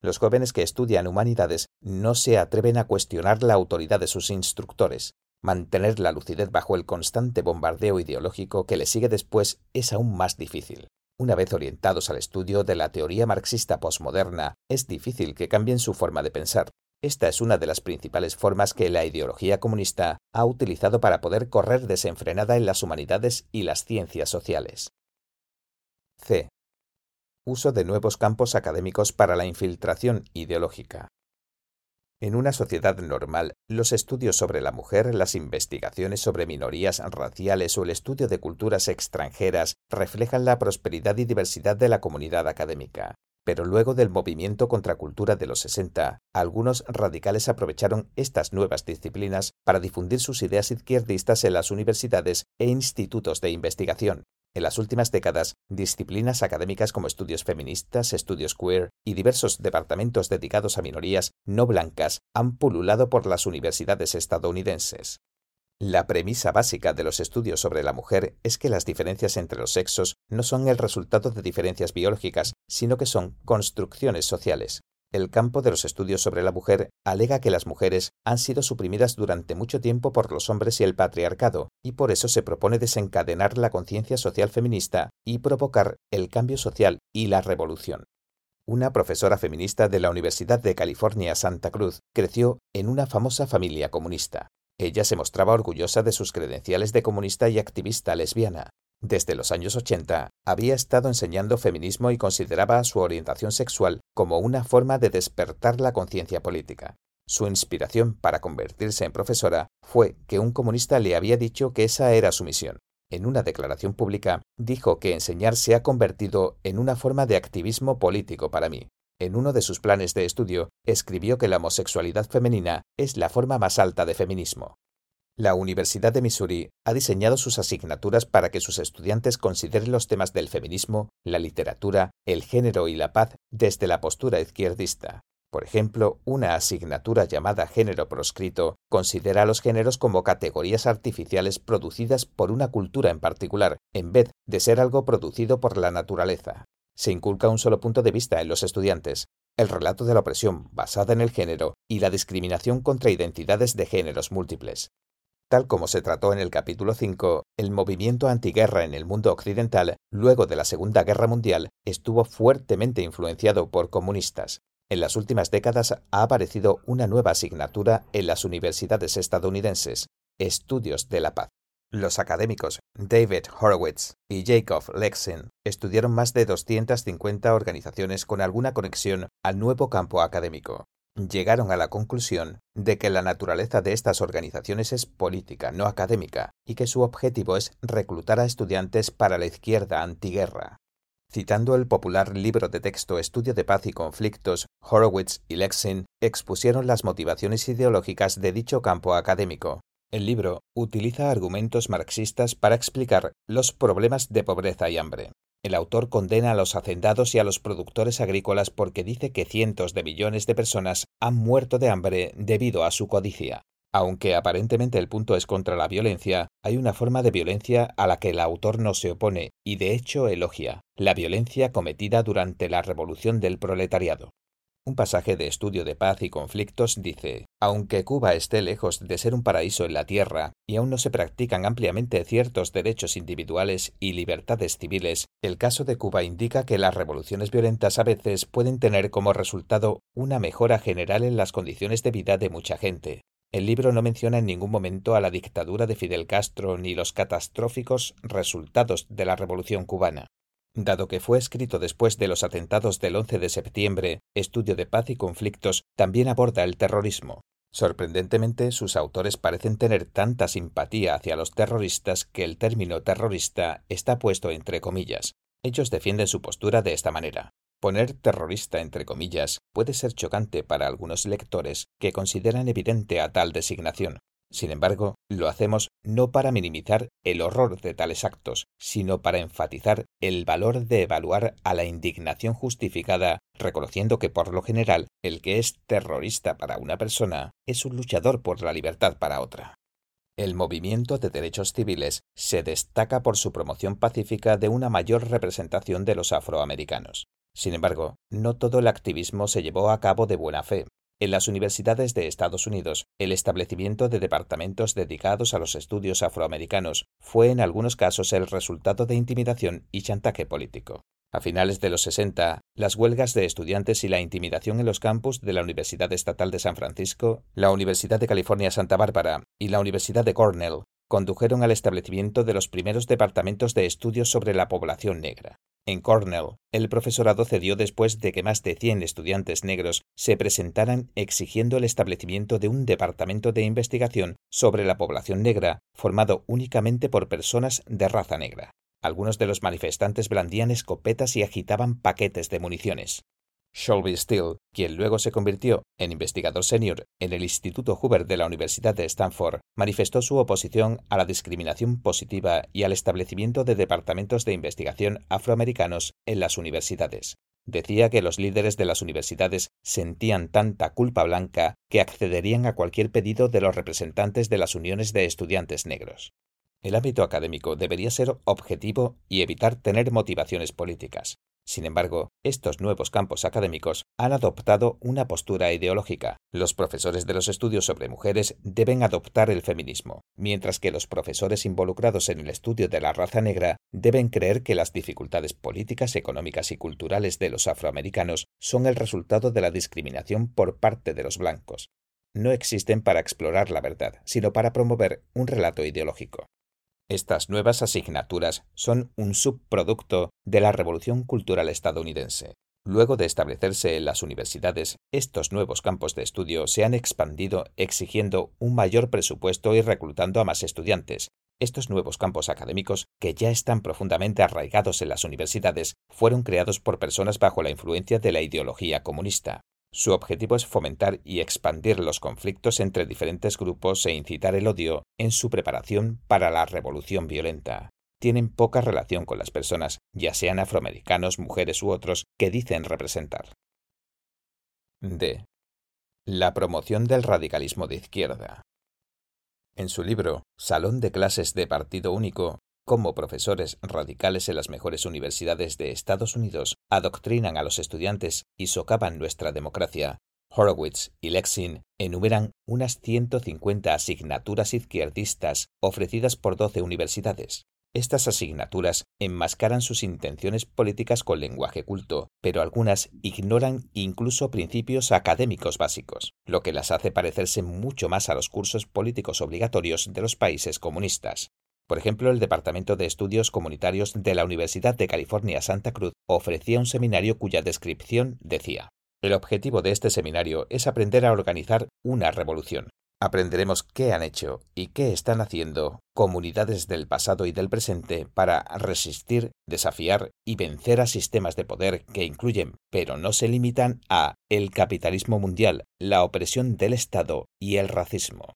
Los jóvenes que estudian humanidades no se atreven a cuestionar la autoridad de sus instructores. Mantener la lucidez bajo el constante bombardeo ideológico que le sigue después es aún más difícil. Una vez orientados al estudio de la teoría marxista posmoderna, es difícil que cambien su forma de pensar. Esta es una de las principales formas que la ideología comunista ha utilizado para poder correr desenfrenada en las humanidades y las ciencias sociales. C uso de nuevos campos académicos para la infiltración ideológica. En una sociedad normal, los estudios sobre la mujer, las investigaciones sobre minorías raciales o el estudio de culturas extranjeras reflejan la prosperidad y diversidad de la comunidad académica. Pero luego del movimiento contracultura de los 60, algunos radicales aprovecharon estas nuevas disciplinas para difundir sus ideas izquierdistas en las universidades e institutos de investigación, en las últimas décadas, disciplinas académicas como estudios feministas, estudios queer y diversos departamentos dedicados a minorías no blancas han pululado por las universidades estadounidenses. La premisa básica de los estudios sobre la mujer es que las diferencias entre los sexos no son el resultado de diferencias biológicas, sino que son construcciones sociales. El campo de los estudios sobre la mujer alega que las mujeres han sido suprimidas durante mucho tiempo por los hombres y el patriarcado, y por eso se propone desencadenar la conciencia social feminista y provocar el cambio social y la revolución. Una profesora feminista de la Universidad de California Santa Cruz creció en una famosa familia comunista. Ella se mostraba orgullosa de sus credenciales de comunista y activista lesbiana. Desde los años 80 había estado enseñando feminismo y consideraba su orientación sexual como una forma de despertar la conciencia política. Su inspiración para convertirse en profesora fue que un comunista le había dicho que esa era su misión. En una declaración pública dijo que enseñar se ha convertido en una forma de activismo político para mí. En uno de sus planes de estudio escribió que la homosexualidad femenina es la forma más alta de feminismo. La Universidad de Missouri ha diseñado sus asignaturas para que sus estudiantes consideren los temas del feminismo, la literatura, el género y la paz desde la postura izquierdista. Por ejemplo, una asignatura llamada género proscrito considera a los géneros como categorías artificiales producidas por una cultura en particular, en vez de ser algo producido por la naturaleza. Se inculca un solo punto de vista en los estudiantes, el relato de la opresión basada en el género y la discriminación contra identidades de géneros múltiples. Tal como se trató en el capítulo 5, el movimiento antiguerra en el mundo occidental, luego de la Segunda Guerra Mundial, estuvo fuertemente influenciado por comunistas. En las últimas décadas ha aparecido una nueva asignatura en las universidades estadounidenses, Estudios de la Paz. Los académicos David Horowitz y Jacob Lexen estudiaron más de 250 organizaciones con alguna conexión al nuevo campo académico. Llegaron a la conclusión de que la naturaleza de estas organizaciones es política, no académica, y que su objetivo es reclutar a estudiantes para la izquierda antiguerra. Citando el popular libro de texto Estudio de Paz y Conflictos, Horowitz y Lexin expusieron las motivaciones ideológicas de dicho campo académico. El libro utiliza argumentos marxistas para explicar los problemas de pobreza y hambre. El autor condena a los hacendados y a los productores agrícolas porque dice que cientos de millones de personas han muerto de hambre debido a su codicia. Aunque aparentemente el punto es contra la violencia, hay una forma de violencia a la que el autor no se opone y de hecho elogia, la violencia cometida durante la revolución del proletariado. Un pasaje de estudio de paz y conflictos dice, aunque Cuba esté lejos de ser un paraíso en la tierra y aún no se practican ampliamente ciertos derechos individuales y libertades civiles, el caso de Cuba indica que las revoluciones violentas a veces pueden tener como resultado una mejora general en las condiciones de vida de mucha gente, el libro no menciona en ningún momento a la dictadura de Fidel Castro ni los catastróficos resultados de la Revolución cubana. Dado que fue escrito después de los atentados del 11 de septiembre, Estudio de Paz y Conflictos también aborda el terrorismo. Sorprendentemente, sus autores parecen tener tanta simpatía hacia los terroristas que el término terrorista está puesto entre comillas. Ellos defienden su postura de esta manera. Poner terrorista entre comillas puede ser chocante para algunos lectores que consideran evidente a tal designación. Sin embargo, lo hacemos no para minimizar el horror de tales actos, sino para enfatizar el valor de evaluar a la indignación justificada, reconociendo que por lo general el que es terrorista para una persona es un luchador por la libertad para otra. El movimiento de derechos civiles se destaca por su promoción pacífica de una mayor representación de los afroamericanos. Sin embargo, no todo el activismo se llevó a cabo de buena fe. En las universidades de Estados Unidos, el establecimiento de departamentos dedicados a los estudios afroamericanos fue en algunos casos el resultado de intimidación y chantaje político. A finales de los 60, las huelgas de estudiantes y la intimidación en los campus de la Universidad Estatal de San Francisco, la Universidad de California Santa Bárbara y la Universidad de Cornell condujeron al establecimiento de los primeros departamentos de estudios sobre la población negra. En Cornell, el profesorado cedió después de que más de 100 estudiantes negros se presentaran exigiendo el establecimiento de un departamento de investigación sobre la población negra formado únicamente por personas de raza negra. Algunos de los manifestantes blandían escopetas y agitaban paquetes de municiones. Shelby Steele, quien luego se convirtió en investigador senior en el Instituto Hoover de la Universidad de Stanford, manifestó su oposición a la discriminación positiva y al establecimiento de departamentos de investigación afroamericanos en las universidades. Decía que los líderes de las universidades sentían tanta culpa blanca que accederían a cualquier pedido de los representantes de las uniones de estudiantes negros. El ámbito académico debería ser objetivo y evitar tener motivaciones políticas. Sin embargo, estos nuevos campos académicos han adoptado una postura ideológica. Los profesores de los estudios sobre mujeres deben adoptar el feminismo, mientras que los profesores involucrados en el estudio de la raza negra deben creer que las dificultades políticas, económicas y culturales de los afroamericanos son el resultado de la discriminación por parte de los blancos. No existen para explorar la verdad, sino para promover un relato ideológico. Estas nuevas asignaturas son un subproducto de la Revolución Cultural estadounidense. Luego de establecerse en las universidades, estos nuevos campos de estudio se han expandido exigiendo un mayor presupuesto y reclutando a más estudiantes. Estos nuevos campos académicos, que ya están profundamente arraigados en las universidades, fueron creados por personas bajo la influencia de la ideología comunista. Su objetivo es fomentar y expandir los conflictos entre diferentes grupos e incitar el odio en su preparación para la revolución violenta tienen poca relación con las personas, ya sean afroamericanos, mujeres u otros, que dicen representar. D. La promoción del radicalismo de izquierda. En su libro Salón de clases de partido único, cómo profesores radicales en las mejores universidades de Estados Unidos adoctrinan a los estudiantes y socavan nuestra democracia, Horowitz y Lexin enumeran unas 150 asignaturas izquierdistas ofrecidas por 12 universidades. Estas asignaturas enmascaran sus intenciones políticas con lenguaje culto, pero algunas ignoran incluso principios académicos básicos, lo que las hace parecerse mucho más a los cursos políticos obligatorios de los países comunistas. Por ejemplo, el Departamento de Estudios Comunitarios de la Universidad de California Santa Cruz ofrecía un seminario cuya descripción decía El objetivo de este seminario es aprender a organizar una revolución, Aprenderemos qué han hecho y qué están haciendo comunidades del pasado y del presente para resistir, desafiar y vencer a sistemas de poder que incluyen, pero no se limitan a el capitalismo mundial, la opresión del Estado y el racismo.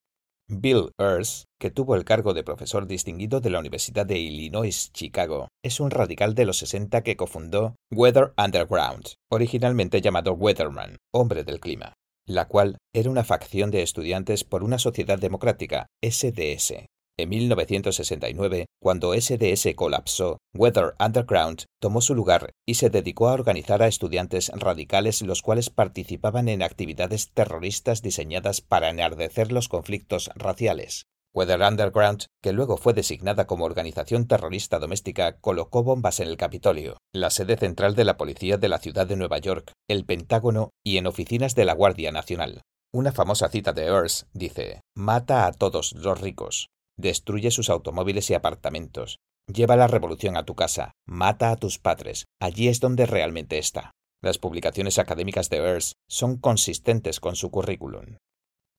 Bill Earls, que tuvo el cargo de profesor distinguido de la Universidad de Illinois Chicago, es un radical de los 60 que cofundó Weather Underground, originalmente llamado Weatherman, hombre del clima la cual era una facción de estudiantes por una sociedad democrática, SDS. En 1969, cuando SDS colapsó, Weather Underground tomó su lugar y se dedicó a organizar a estudiantes radicales los cuales participaban en actividades terroristas diseñadas para enardecer los conflictos raciales. Weather Underground, que luego fue designada como organización terrorista doméstica, colocó bombas en el Capitolio, la sede central de la policía de la ciudad de Nueva York, el Pentágono y en oficinas de la Guardia Nacional. Una famosa cita de Earls dice, Mata a todos los ricos, destruye sus automóviles y apartamentos, lleva la revolución a tu casa, mata a tus padres, allí es donde realmente está. Las publicaciones académicas de Earls son consistentes con su currículum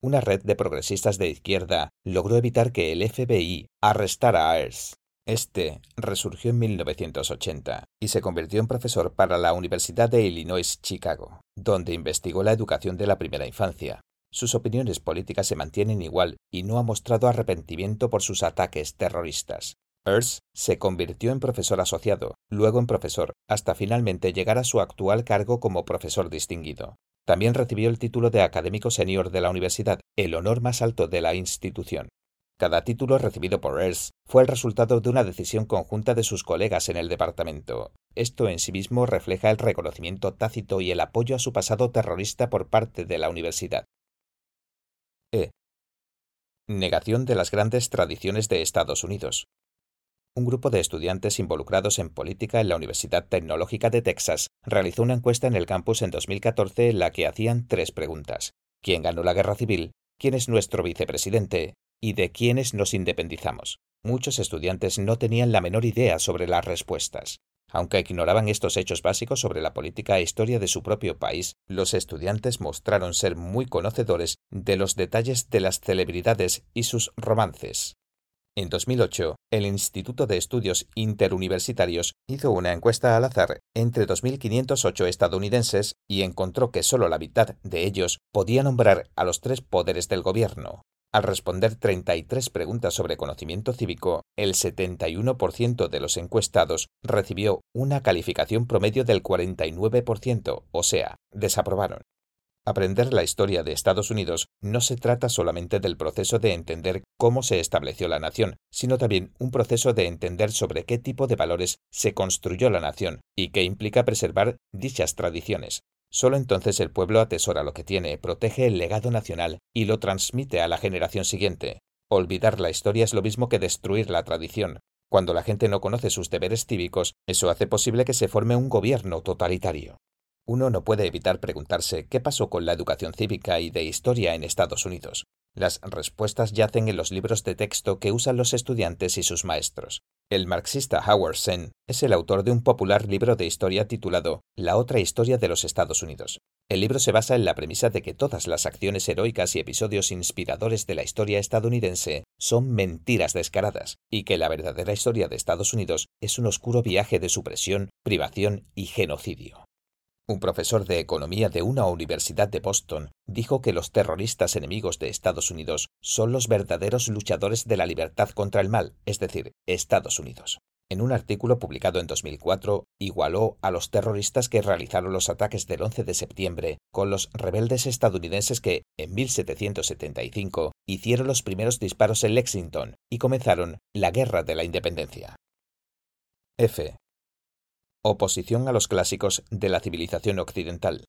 una red de progresistas de izquierda logró evitar que el FBI arrestara a Earls. Este resurgió en 1980 y se convirtió en profesor para la Universidad de Illinois Chicago, donde investigó la educación de la primera infancia. Sus opiniones políticas se mantienen igual y no ha mostrado arrepentimiento por sus ataques terroristas. Earls se convirtió en profesor asociado, luego en profesor, hasta finalmente llegar a su actual cargo como profesor distinguido. También recibió el título de académico senior de la universidad, el honor más alto de la institución. Cada título recibido por Earls fue el resultado de una decisión conjunta de sus colegas en el departamento. Esto en sí mismo refleja el reconocimiento tácito y el apoyo a su pasado terrorista por parte de la universidad. Negación de las grandes tradiciones de Estados Unidos un grupo de estudiantes involucrados en política en la Universidad Tecnológica de Texas realizó una encuesta en el campus en 2014 en la que hacían tres preguntas. ¿Quién ganó la guerra civil? ¿Quién es nuestro vicepresidente? ¿Y de quiénes nos independizamos? Muchos estudiantes no tenían la menor idea sobre las respuestas. Aunque ignoraban estos hechos básicos sobre la política e historia de su propio país, los estudiantes mostraron ser muy conocedores de los detalles de las celebridades y sus romances. En 2008, el Instituto de Estudios Interuniversitarios hizo una encuesta al azar entre 2.508 estadounidenses y encontró que solo la mitad de ellos podía nombrar a los tres poderes del gobierno. Al responder 33 preguntas sobre conocimiento cívico, el 71% de los encuestados recibió una calificación promedio del 49%, o sea, desaprobaron. Aprender la historia de Estados Unidos no se trata solamente del proceso de entender cómo se estableció la nación, sino también un proceso de entender sobre qué tipo de valores se construyó la nación y qué implica preservar dichas tradiciones. Solo entonces el pueblo atesora lo que tiene, protege el legado nacional y lo transmite a la generación siguiente. Olvidar la historia es lo mismo que destruir la tradición. Cuando la gente no conoce sus deberes cívicos, eso hace posible que se forme un gobierno totalitario. Uno no puede evitar preguntarse qué pasó con la educación cívica y de historia en Estados Unidos. Las respuestas yacen en los libros de texto que usan los estudiantes y sus maestros. El marxista Howard Sen es el autor de un popular libro de historia titulado La otra historia de los Estados Unidos. El libro se basa en la premisa de que todas las acciones heroicas y episodios inspiradores de la historia estadounidense son mentiras descaradas y que la verdadera historia de Estados Unidos es un oscuro viaje de supresión, privación y genocidio. Un profesor de economía de una universidad de Boston dijo que los terroristas enemigos de Estados Unidos son los verdaderos luchadores de la libertad contra el mal, es decir, Estados Unidos. En un artículo publicado en 2004, igualó a los terroristas que realizaron los ataques del 11 de septiembre con los rebeldes estadounidenses que, en 1775, hicieron los primeros disparos en Lexington y comenzaron la Guerra de la Independencia. F. Oposición a los clásicos de la civilización occidental.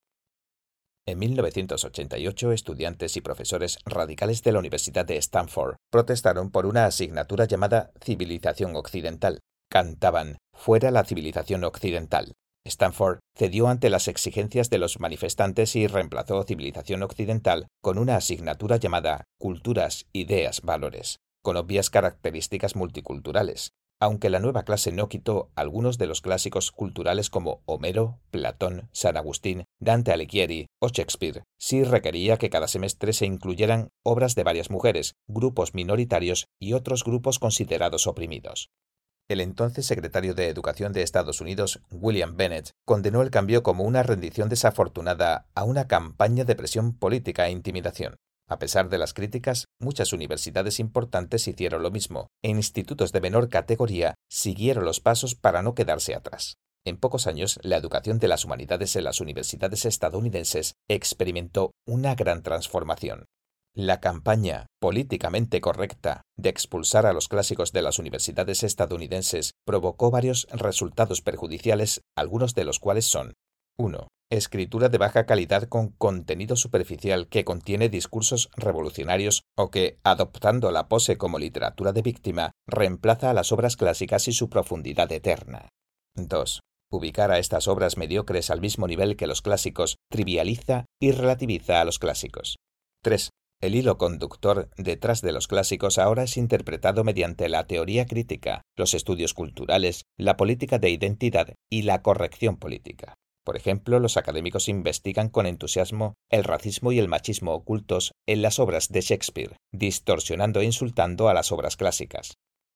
En 1988, estudiantes y profesores radicales de la Universidad de Stanford protestaron por una asignatura llamada Civilización Occidental. Cantaban Fuera la civilización occidental. Stanford cedió ante las exigencias de los manifestantes y reemplazó Civilización Occidental con una asignatura llamada Culturas, Ideas, Valores, con obvias características multiculturales, aunque la nueva clase no quitó algunos de los clásicos culturales como Homero, Platón, San Agustín, Dante Alighieri o Shakespeare, sí requería que cada semestre se incluyeran obras de varias mujeres, grupos minoritarios y otros grupos considerados oprimidos. El entonces secretario de Educación de Estados Unidos, William Bennett, condenó el cambio como una rendición desafortunada a una campaña de presión política e intimidación. A pesar de las críticas, muchas universidades importantes hicieron lo mismo, e institutos de menor categoría siguieron los pasos para no quedarse atrás. En pocos años, la educación de las humanidades en las universidades estadounidenses experimentó una gran transformación. La campaña políticamente correcta de expulsar a los clásicos de las universidades estadounidenses provocó varios resultados perjudiciales, algunos de los cuales son 1. Escritura de baja calidad con contenido superficial que contiene discursos revolucionarios o que, adoptando la pose como literatura de víctima, reemplaza a las obras clásicas y su profundidad eterna. 2. Ubicar a estas obras mediocres al mismo nivel que los clásicos trivializa y relativiza a los clásicos. 3. El hilo conductor detrás de los clásicos ahora es interpretado mediante la teoría crítica, los estudios culturales, la política de identidad y la corrección política. Por ejemplo, los académicos investigan con entusiasmo el racismo y el machismo ocultos en las obras de Shakespeare, distorsionando e insultando a las obras clásicas.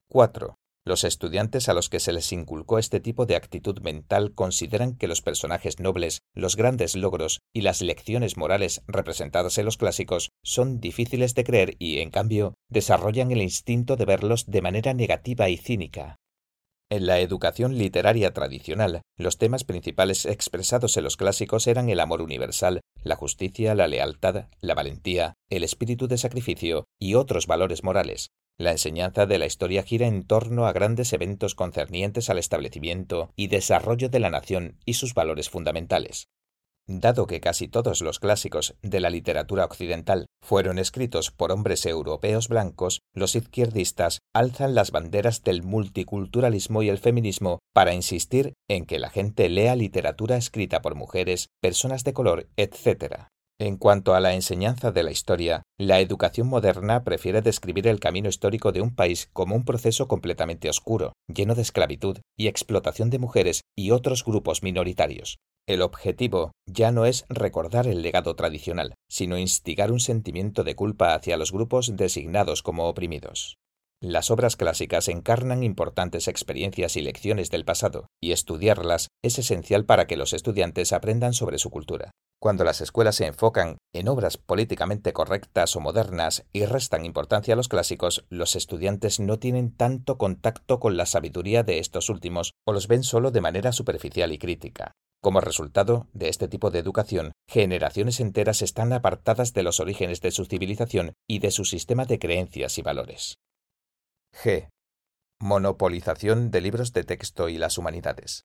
4. Los estudiantes a los que se les inculcó este tipo de actitud mental consideran que los personajes nobles, los grandes logros y las lecciones morales representadas en los clásicos son difíciles de creer y, en cambio, desarrollan el instinto de verlos de manera negativa y cínica. En la educación literaria tradicional, los temas principales expresados en los clásicos eran el amor universal, la justicia, la lealtad, la valentía, el espíritu de sacrificio y otros valores morales. La enseñanza de la historia gira en torno a grandes eventos concernientes al establecimiento y desarrollo de la nación y sus valores fundamentales. Dado que casi todos los clásicos de la literatura occidental fueron escritos por hombres europeos blancos, los izquierdistas alzan las banderas del multiculturalismo y el feminismo para insistir en que la gente lea literatura escrita por mujeres, personas de color, etc. En cuanto a la enseñanza de la historia, la educación moderna prefiere describir el camino histórico de un país como un proceso completamente oscuro, lleno de esclavitud y explotación de mujeres y otros grupos minoritarios. El objetivo ya no es recordar el legado tradicional, sino instigar un sentimiento de culpa hacia los grupos designados como oprimidos. Las obras clásicas encarnan importantes experiencias y lecciones del pasado, y estudiarlas es esencial para que los estudiantes aprendan sobre su cultura. Cuando las escuelas se enfocan en obras políticamente correctas o modernas y restan importancia a los clásicos, los estudiantes no tienen tanto contacto con la sabiduría de estos últimos o los ven solo de manera superficial y crítica. Como resultado de este tipo de educación, generaciones enteras están apartadas de los orígenes de su civilización y de su sistema de creencias y valores. G. Monopolización de libros de texto y las humanidades.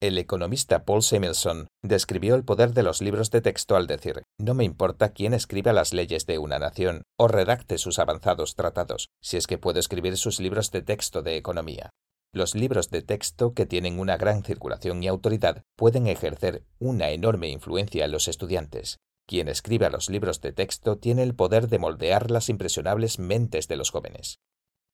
El economista Paul Samuelson describió el poder de los libros de texto al decir, no me importa quién escriba las leyes de una nación o redacte sus avanzados tratados, si es que puedo escribir sus libros de texto de economía. Los libros de texto, que tienen una gran circulación y autoridad, pueden ejercer una enorme influencia en los estudiantes. Quien escriba los libros de texto tiene el poder de moldear las impresionables mentes de los jóvenes.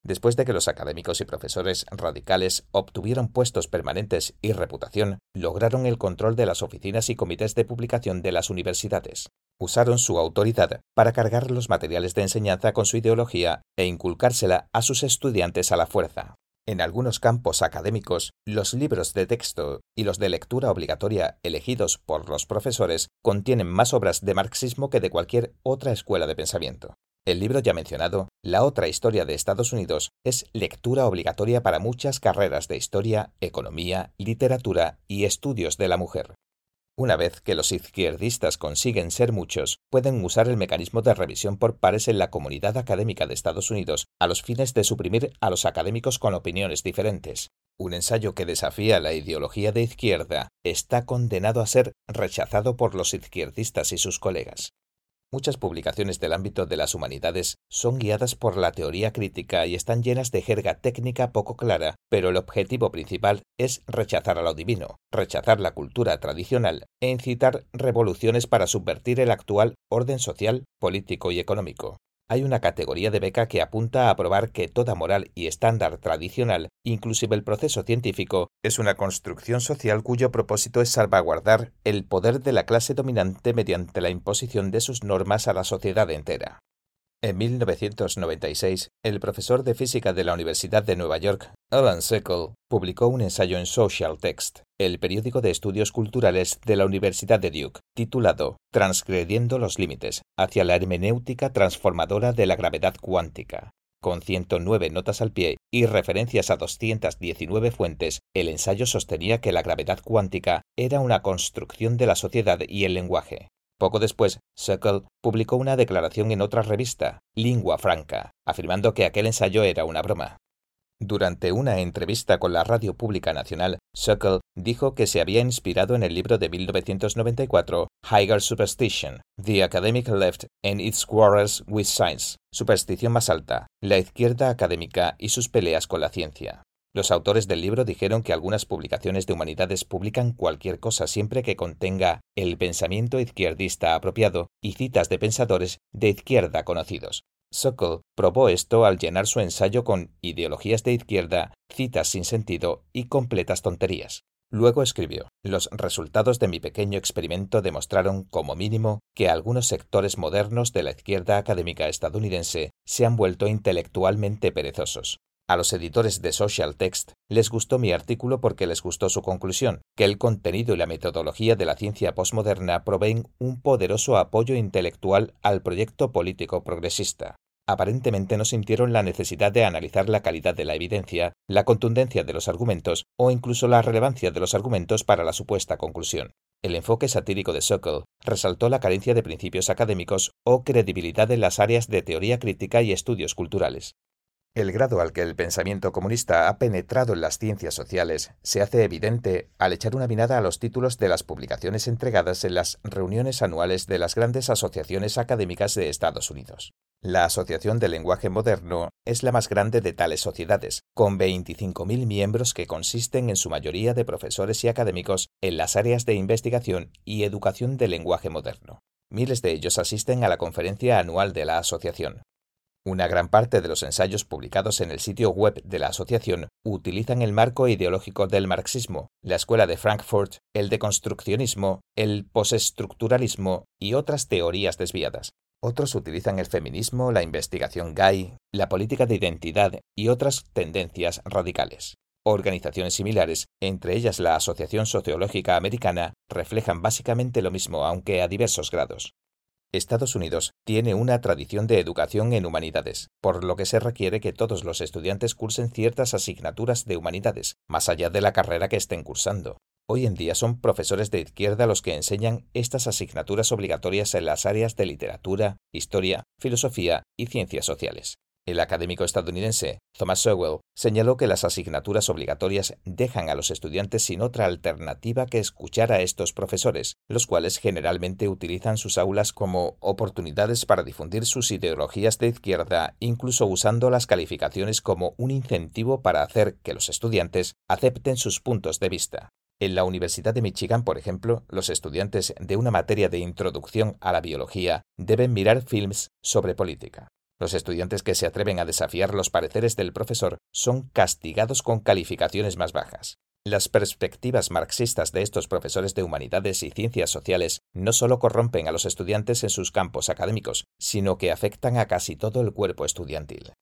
Después de que los académicos y profesores radicales obtuvieron puestos permanentes y reputación, lograron el control de las oficinas y comités de publicación de las universidades. Usaron su autoridad para cargar los materiales de enseñanza con su ideología e inculcársela a sus estudiantes a la fuerza. En algunos campos académicos, los libros de texto y los de lectura obligatoria elegidos por los profesores contienen más obras de marxismo que de cualquier otra escuela de pensamiento. El libro ya mencionado, La otra historia de Estados Unidos, es lectura obligatoria para muchas carreras de historia, economía, literatura y estudios de la mujer. Una vez que los izquierdistas consiguen ser muchos, pueden usar el mecanismo de revisión por pares en la comunidad académica de Estados Unidos a los fines de suprimir a los académicos con opiniones diferentes. Un ensayo que desafía la ideología de izquierda está condenado a ser rechazado por los izquierdistas y sus colegas. Muchas publicaciones del ámbito de las humanidades son guiadas por la teoría crítica y están llenas de jerga técnica poco clara, pero el objetivo principal es rechazar a lo divino, rechazar la cultura tradicional e incitar revoluciones para subvertir el actual orden social, político y económico. Hay una categoría de beca que apunta a probar que toda moral y estándar tradicional, inclusive el proceso científico, es una construcción social cuyo propósito es salvaguardar el poder de la clase dominante mediante la imposición de sus normas a la sociedad entera. En 1996, el profesor de física de la Universidad de Nueva York, Alan Seckel, publicó un ensayo en Social Text, el periódico de estudios culturales de la Universidad de Duke, titulado Transgrediendo los límites hacia la hermenéutica transformadora de la gravedad cuántica. Con 109 notas al pie y referencias a 219 fuentes, el ensayo sostenía que la gravedad cuántica era una construcción de la sociedad y el lenguaje. Poco después, Suckle publicó una declaración en otra revista, Lingua Franca, afirmando que aquel ensayo era una broma. Durante una entrevista con la Radio Pública Nacional, Suckle dijo que se había inspirado en el libro de 1994 Higher Superstition, The Academic Left and Its Quarrels with Science, Superstición más alta, la izquierda académica y sus peleas con la ciencia. Los autores del libro dijeron que algunas publicaciones de humanidades publican cualquier cosa siempre que contenga el pensamiento izquierdista apropiado y citas de pensadores de izquierda conocidos. Sokol probó esto al llenar su ensayo con ideologías de izquierda, citas sin sentido y completas tonterías. Luego escribió, los resultados de mi pequeño experimento demostraron, como mínimo, que algunos sectores modernos de la izquierda académica estadounidense se han vuelto intelectualmente perezosos. A los editores de Social Text les gustó mi artículo porque les gustó su conclusión, que el contenido y la metodología de la ciencia posmoderna proveen un poderoso apoyo intelectual al proyecto político progresista. Aparentemente no sintieron la necesidad de analizar la calidad de la evidencia, la contundencia de los argumentos o incluso la relevancia de los argumentos para la supuesta conclusión. El enfoque satírico de Sokol resaltó la carencia de principios académicos o credibilidad en las áreas de teoría crítica y estudios culturales. El grado al que el pensamiento comunista ha penetrado en las ciencias sociales se hace evidente al echar una mirada a los títulos de las publicaciones entregadas en las reuniones anuales de las grandes asociaciones académicas de Estados Unidos. La Asociación del Lenguaje Moderno es la más grande de tales sociedades, con 25.000 miembros que consisten en su mayoría de profesores y académicos en las áreas de investigación y educación del lenguaje moderno. Miles de ellos asisten a la conferencia anual de la asociación. Una gran parte de los ensayos publicados en el sitio web de la asociación utilizan el marco ideológico del marxismo, la escuela de Frankfurt, el deconstruccionismo, el postestructuralismo y otras teorías desviadas. Otros utilizan el feminismo, la investigación gay, la política de identidad y otras tendencias radicales. Organizaciones similares, entre ellas la Asociación Sociológica Americana, reflejan básicamente lo mismo, aunque a diversos grados. Estados Unidos tiene una tradición de educación en humanidades, por lo que se requiere que todos los estudiantes cursen ciertas asignaturas de humanidades, más allá de la carrera que estén cursando. Hoy en día son profesores de izquierda los que enseñan estas asignaturas obligatorias en las áreas de literatura, historia, filosofía y ciencias sociales. El académico estadounidense Thomas Sowell señaló que las asignaturas obligatorias dejan a los estudiantes sin otra alternativa que escuchar a estos profesores, los cuales generalmente utilizan sus aulas como oportunidades para difundir sus ideologías de izquierda, incluso usando las calificaciones como un incentivo para hacer que los estudiantes acepten sus puntos de vista. En la Universidad de Michigan, por ejemplo, los estudiantes de una materia de introducción a la biología deben mirar films sobre política. Los estudiantes que se atreven a desafiar los pareceres del profesor son castigados con calificaciones más bajas. Las perspectivas marxistas de estos profesores de humanidades y ciencias sociales no solo corrompen a los estudiantes en sus campos académicos, sino que afectan a casi todo el cuerpo estudiantil.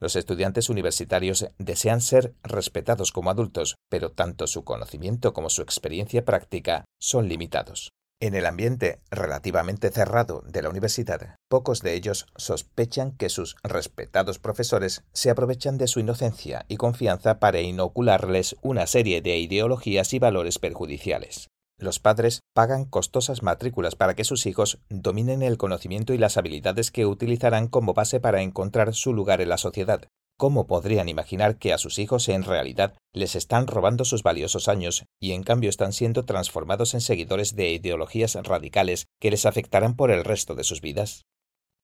Los estudiantes universitarios desean ser respetados como adultos, pero tanto su conocimiento como su experiencia práctica son limitados. En el ambiente relativamente cerrado de la universidad, pocos de ellos sospechan que sus respetados profesores se aprovechan de su inocencia y confianza para inocularles una serie de ideologías y valores perjudiciales. Los padres pagan costosas matrículas para que sus hijos dominen el conocimiento y las habilidades que utilizarán como base para encontrar su lugar en la sociedad, ¿Cómo podrían imaginar que a sus hijos en realidad les están robando sus valiosos años y en cambio están siendo transformados en seguidores de ideologías radicales que les afectarán por el resto de sus vidas?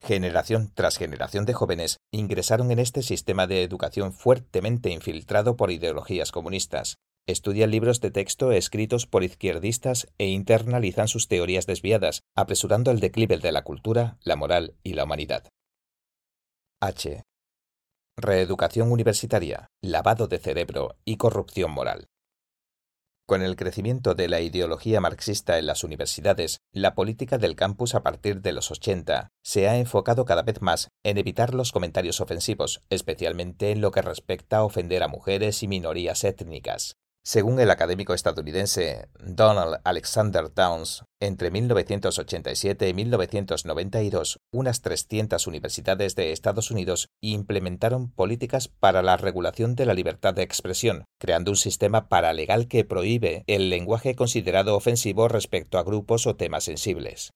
Generación tras generación de jóvenes ingresaron en este sistema de educación fuertemente infiltrado por ideologías comunistas, estudian libros de texto escritos por izquierdistas e internalizan sus teorías desviadas, apresurando el declive de la cultura, la moral y la humanidad. H. Reeducación universitaria, lavado de cerebro y corrupción moral. Con el crecimiento de la ideología marxista en las universidades, la política del campus a partir de los 80 se ha enfocado cada vez más en evitar los comentarios ofensivos, especialmente en lo que respecta a ofender a mujeres y minorías étnicas. Según el académico estadounidense Donald Alexander Towns, entre 1987 y 1992, unas 300 universidades de Estados Unidos implementaron políticas para la regulación de la libertad de expresión, creando un sistema paralegal que prohíbe el lenguaje considerado ofensivo respecto a grupos o temas sensibles.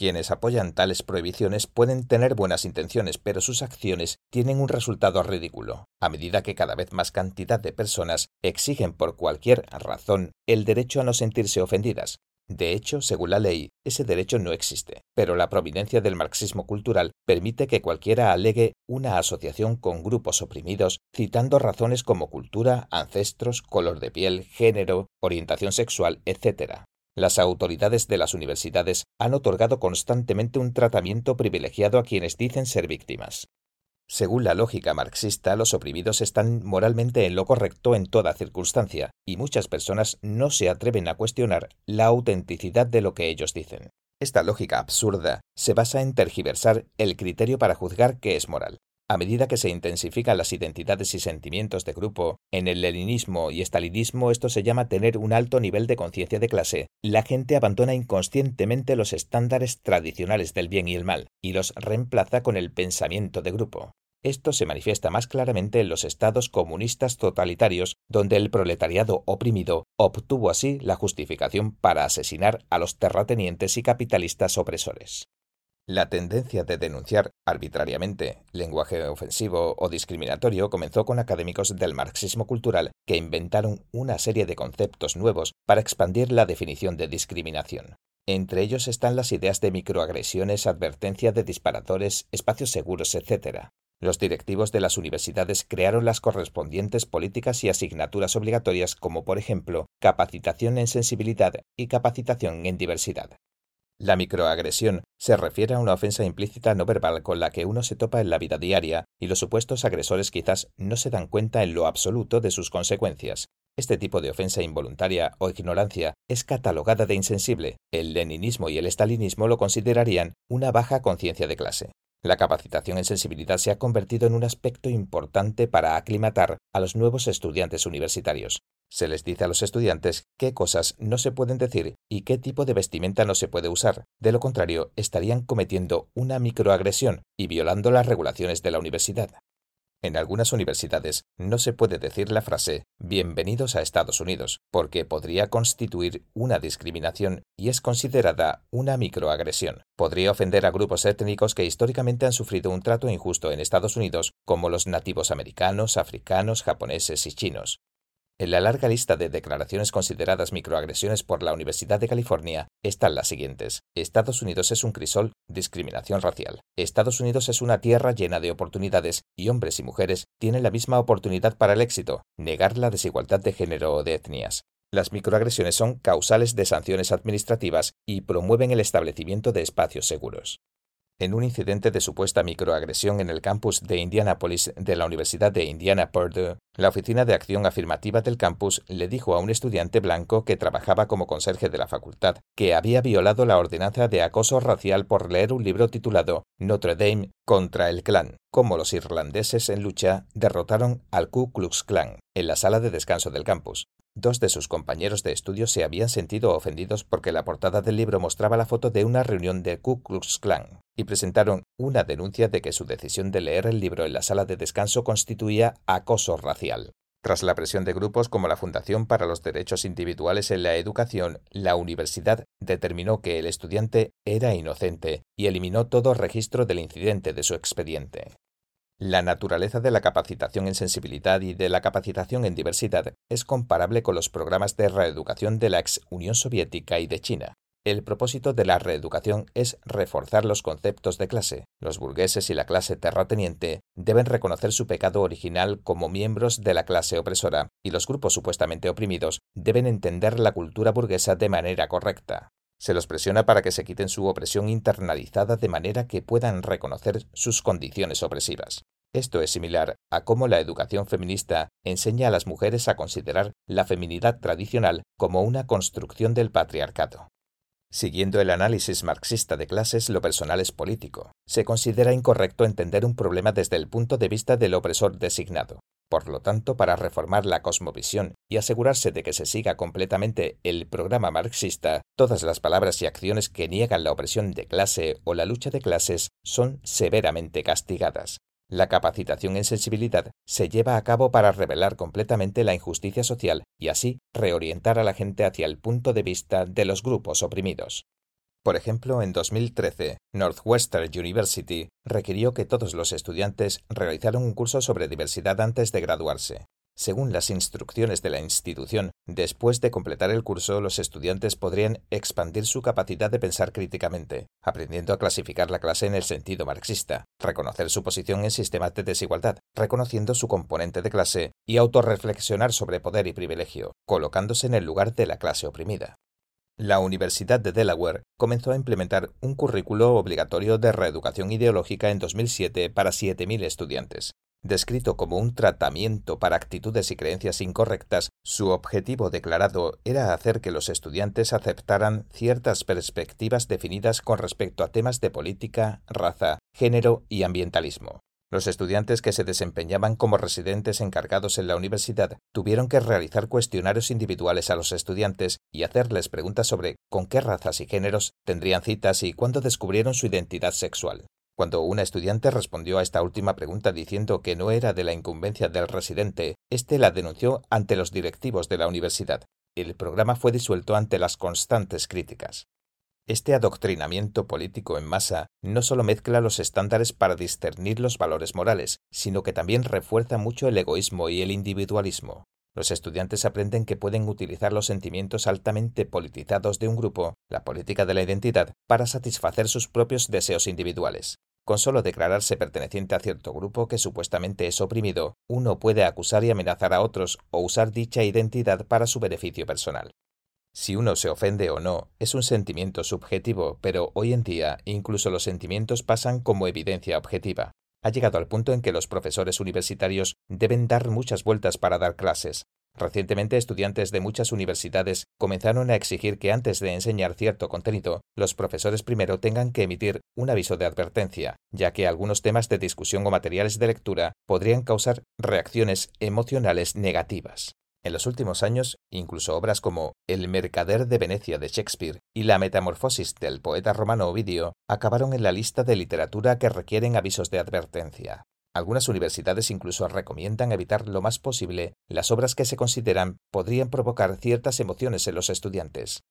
Quienes apoyan tales prohibiciones pueden tener buenas intenciones, pero sus acciones tienen un resultado ridículo, a medida que cada vez más cantidad de personas exigen por cualquier razón el derecho a no sentirse ofendidas. De hecho, según la ley, ese derecho no existe, pero la providencia del marxismo cultural permite que cualquiera alegue una asociación con grupos oprimidos, citando razones como cultura, ancestros, color de piel, género, orientación sexual, etc. Las autoridades de las universidades han otorgado constantemente un tratamiento privilegiado a quienes dicen ser víctimas. Según la lógica marxista, los oprimidos están moralmente en lo correcto en toda circunstancia, y muchas personas no se atreven a cuestionar la autenticidad de lo que ellos dicen. Esta lógica absurda se basa en tergiversar el criterio para juzgar qué es moral. A medida que se intensifican las identidades y sentimientos de grupo, en el leninismo y estalinismo esto se llama tener un alto nivel de conciencia de clase, la gente abandona inconscientemente los estándares tradicionales del bien y el mal, y los reemplaza con el pensamiento de grupo. Esto se manifiesta más claramente en los estados comunistas totalitarios, donde el proletariado oprimido obtuvo así la justificación para asesinar a los terratenientes y capitalistas opresores. La tendencia de denunciar arbitrariamente lenguaje ofensivo o discriminatorio comenzó con académicos del marxismo cultural que inventaron una serie de conceptos nuevos para expandir la definición de discriminación. Entre ellos están las ideas de microagresiones, advertencia de disparadores, espacios seguros, etc. Los directivos de las universidades crearon las correspondientes políticas y asignaturas obligatorias como por ejemplo capacitación en sensibilidad y capacitación en diversidad. La microagresión se refiere a una ofensa implícita no verbal con la que uno se topa en la vida diaria y los supuestos agresores quizás no se dan cuenta en lo absoluto de sus consecuencias. Este tipo de ofensa involuntaria o ignorancia es catalogada de insensible. El leninismo y el estalinismo lo considerarían una baja conciencia de clase. La capacitación en sensibilidad se ha convertido en un aspecto importante para aclimatar a los nuevos estudiantes universitarios. Se les dice a los estudiantes qué cosas no se pueden decir y qué tipo de vestimenta no se puede usar. De lo contrario, estarían cometiendo una microagresión y violando las regulaciones de la universidad. En algunas universidades no se puede decir la frase Bienvenidos a Estados Unidos, porque podría constituir una discriminación y es considerada una microagresión. Podría ofender a grupos étnicos que históricamente han sufrido un trato injusto en Estados Unidos, como los nativos americanos, africanos, japoneses y chinos. En la larga lista de declaraciones consideradas microagresiones por la Universidad de California están las siguientes. Estados Unidos es un crisol, discriminación racial. Estados Unidos es una tierra llena de oportunidades y hombres y mujeres tienen la misma oportunidad para el éxito, negar la desigualdad de género o de etnias. Las microagresiones son causales de sanciones administrativas y promueven el establecimiento de espacios seguros en un incidente de supuesta microagresión en el campus de Indianapolis de la Universidad de Indiana Purdue, la Oficina de Acción Afirmativa del campus le dijo a un estudiante blanco que trabajaba como conserje de la facultad que había violado la ordenanza de acoso racial por leer un libro titulado Notre Dame contra el Klan, cómo los irlandeses en lucha derrotaron al Ku Klux Klan en la sala de descanso del campus. Dos de sus compañeros de estudio se habían sentido ofendidos porque la portada del libro mostraba la foto de una reunión de Ku Klux Klan y presentaron una denuncia de que su decisión de leer el libro en la sala de descanso constituía acoso racial. Tras la presión de grupos como la Fundación para los Derechos Individuales en la Educación, la universidad determinó que el estudiante era inocente y eliminó todo registro del incidente de su expediente. La naturaleza de la capacitación en sensibilidad y de la capacitación en diversidad es comparable con los programas de reeducación de la ex Unión Soviética y de China. El propósito de la reeducación es reforzar los conceptos de clase. Los burgueses y la clase terrateniente deben reconocer su pecado original como miembros de la clase opresora, y los grupos supuestamente oprimidos deben entender la cultura burguesa de manera correcta. Se los presiona para que se quiten su opresión internalizada de manera que puedan reconocer sus condiciones opresivas. Esto es similar a cómo la educación feminista enseña a las mujeres a considerar la feminidad tradicional como una construcción del patriarcado. Siguiendo el análisis marxista de clases, lo personal es político. Se considera incorrecto entender un problema desde el punto de vista del opresor designado. Por lo tanto, para reformar la cosmovisión y asegurarse de que se siga completamente el programa marxista, todas las palabras y acciones que niegan la opresión de clase o la lucha de clases son severamente castigadas. La capacitación en sensibilidad se lleva a cabo para revelar completamente la injusticia social y así reorientar a la gente hacia el punto de vista de los grupos oprimidos. Por ejemplo, en 2013, Northwestern University requirió que todos los estudiantes realizaran un curso sobre diversidad antes de graduarse. Según las instrucciones de la institución, después de completar el curso, los estudiantes podrían expandir su capacidad de pensar críticamente, aprendiendo a clasificar la clase en el sentido marxista, reconocer su posición en sistemas de desigualdad, reconociendo su componente de clase y autorreflexionar sobre poder y privilegio, colocándose en el lugar de la clase oprimida. La Universidad de Delaware comenzó a implementar un currículo obligatorio de reeducación ideológica en 2007 para 7.000 estudiantes, Descrito como un tratamiento para actitudes y creencias incorrectas, su objetivo declarado era hacer que los estudiantes aceptaran ciertas perspectivas definidas con respecto a temas de política, raza, género y ambientalismo. Los estudiantes que se desempeñaban como residentes encargados en la universidad tuvieron que realizar cuestionarios individuales a los estudiantes y hacerles preguntas sobre con qué razas y géneros tendrían citas y cuándo descubrieron su identidad sexual. Cuando una estudiante respondió a esta última pregunta diciendo que no era de la incumbencia del residente, éste la denunció ante los directivos de la universidad. El programa fue disuelto ante las constantes críticas. Este adoctrinamiento político en masa no solo mezcla los estándares para discernir los valores morales, sino que también refuerza mucho el egoísmo y el individualismo. Los estudiantes aprenden que pueden utilizar los sentimientos altamente politizados de un grupo, la política de la identidad, para satisfacer sus propios deseos individuales. Con solo declararse perteneciente a cierto grupo que supuestamente es oprimido, uno puede acusar y amenazar a otros o usar dicha identidad para su beneficio personal. Si uno se ofende o no, es un sentimiento subjetivo, pero hoy en día incluso los sentimientos pasan como evidencia objetiva. Ha llegado al punto en que los profesores universitarios deben dar muchas vueltas para dar clases, Recientemente estudiantes de muchas universidades comenzaron a exigir que antes de enseñar cierto contenido, los profesores primero tengan que emitir un aviso de advertencia, ya que algunos temas de discusión o materiales de lectura podrían causar reacciones emocionales negativas. En los últimos años, incluso obras como El mercader de Venecia de Shakespeare y La metamorfosis del poeta romano Ovidio acabaron en la lista de literatura que requieren avisos de advertencia. Algunas universidades incluso recomiendan evitar lo más posible las obras que se consideran podrían provocar ciertas emociones en los estudiantes.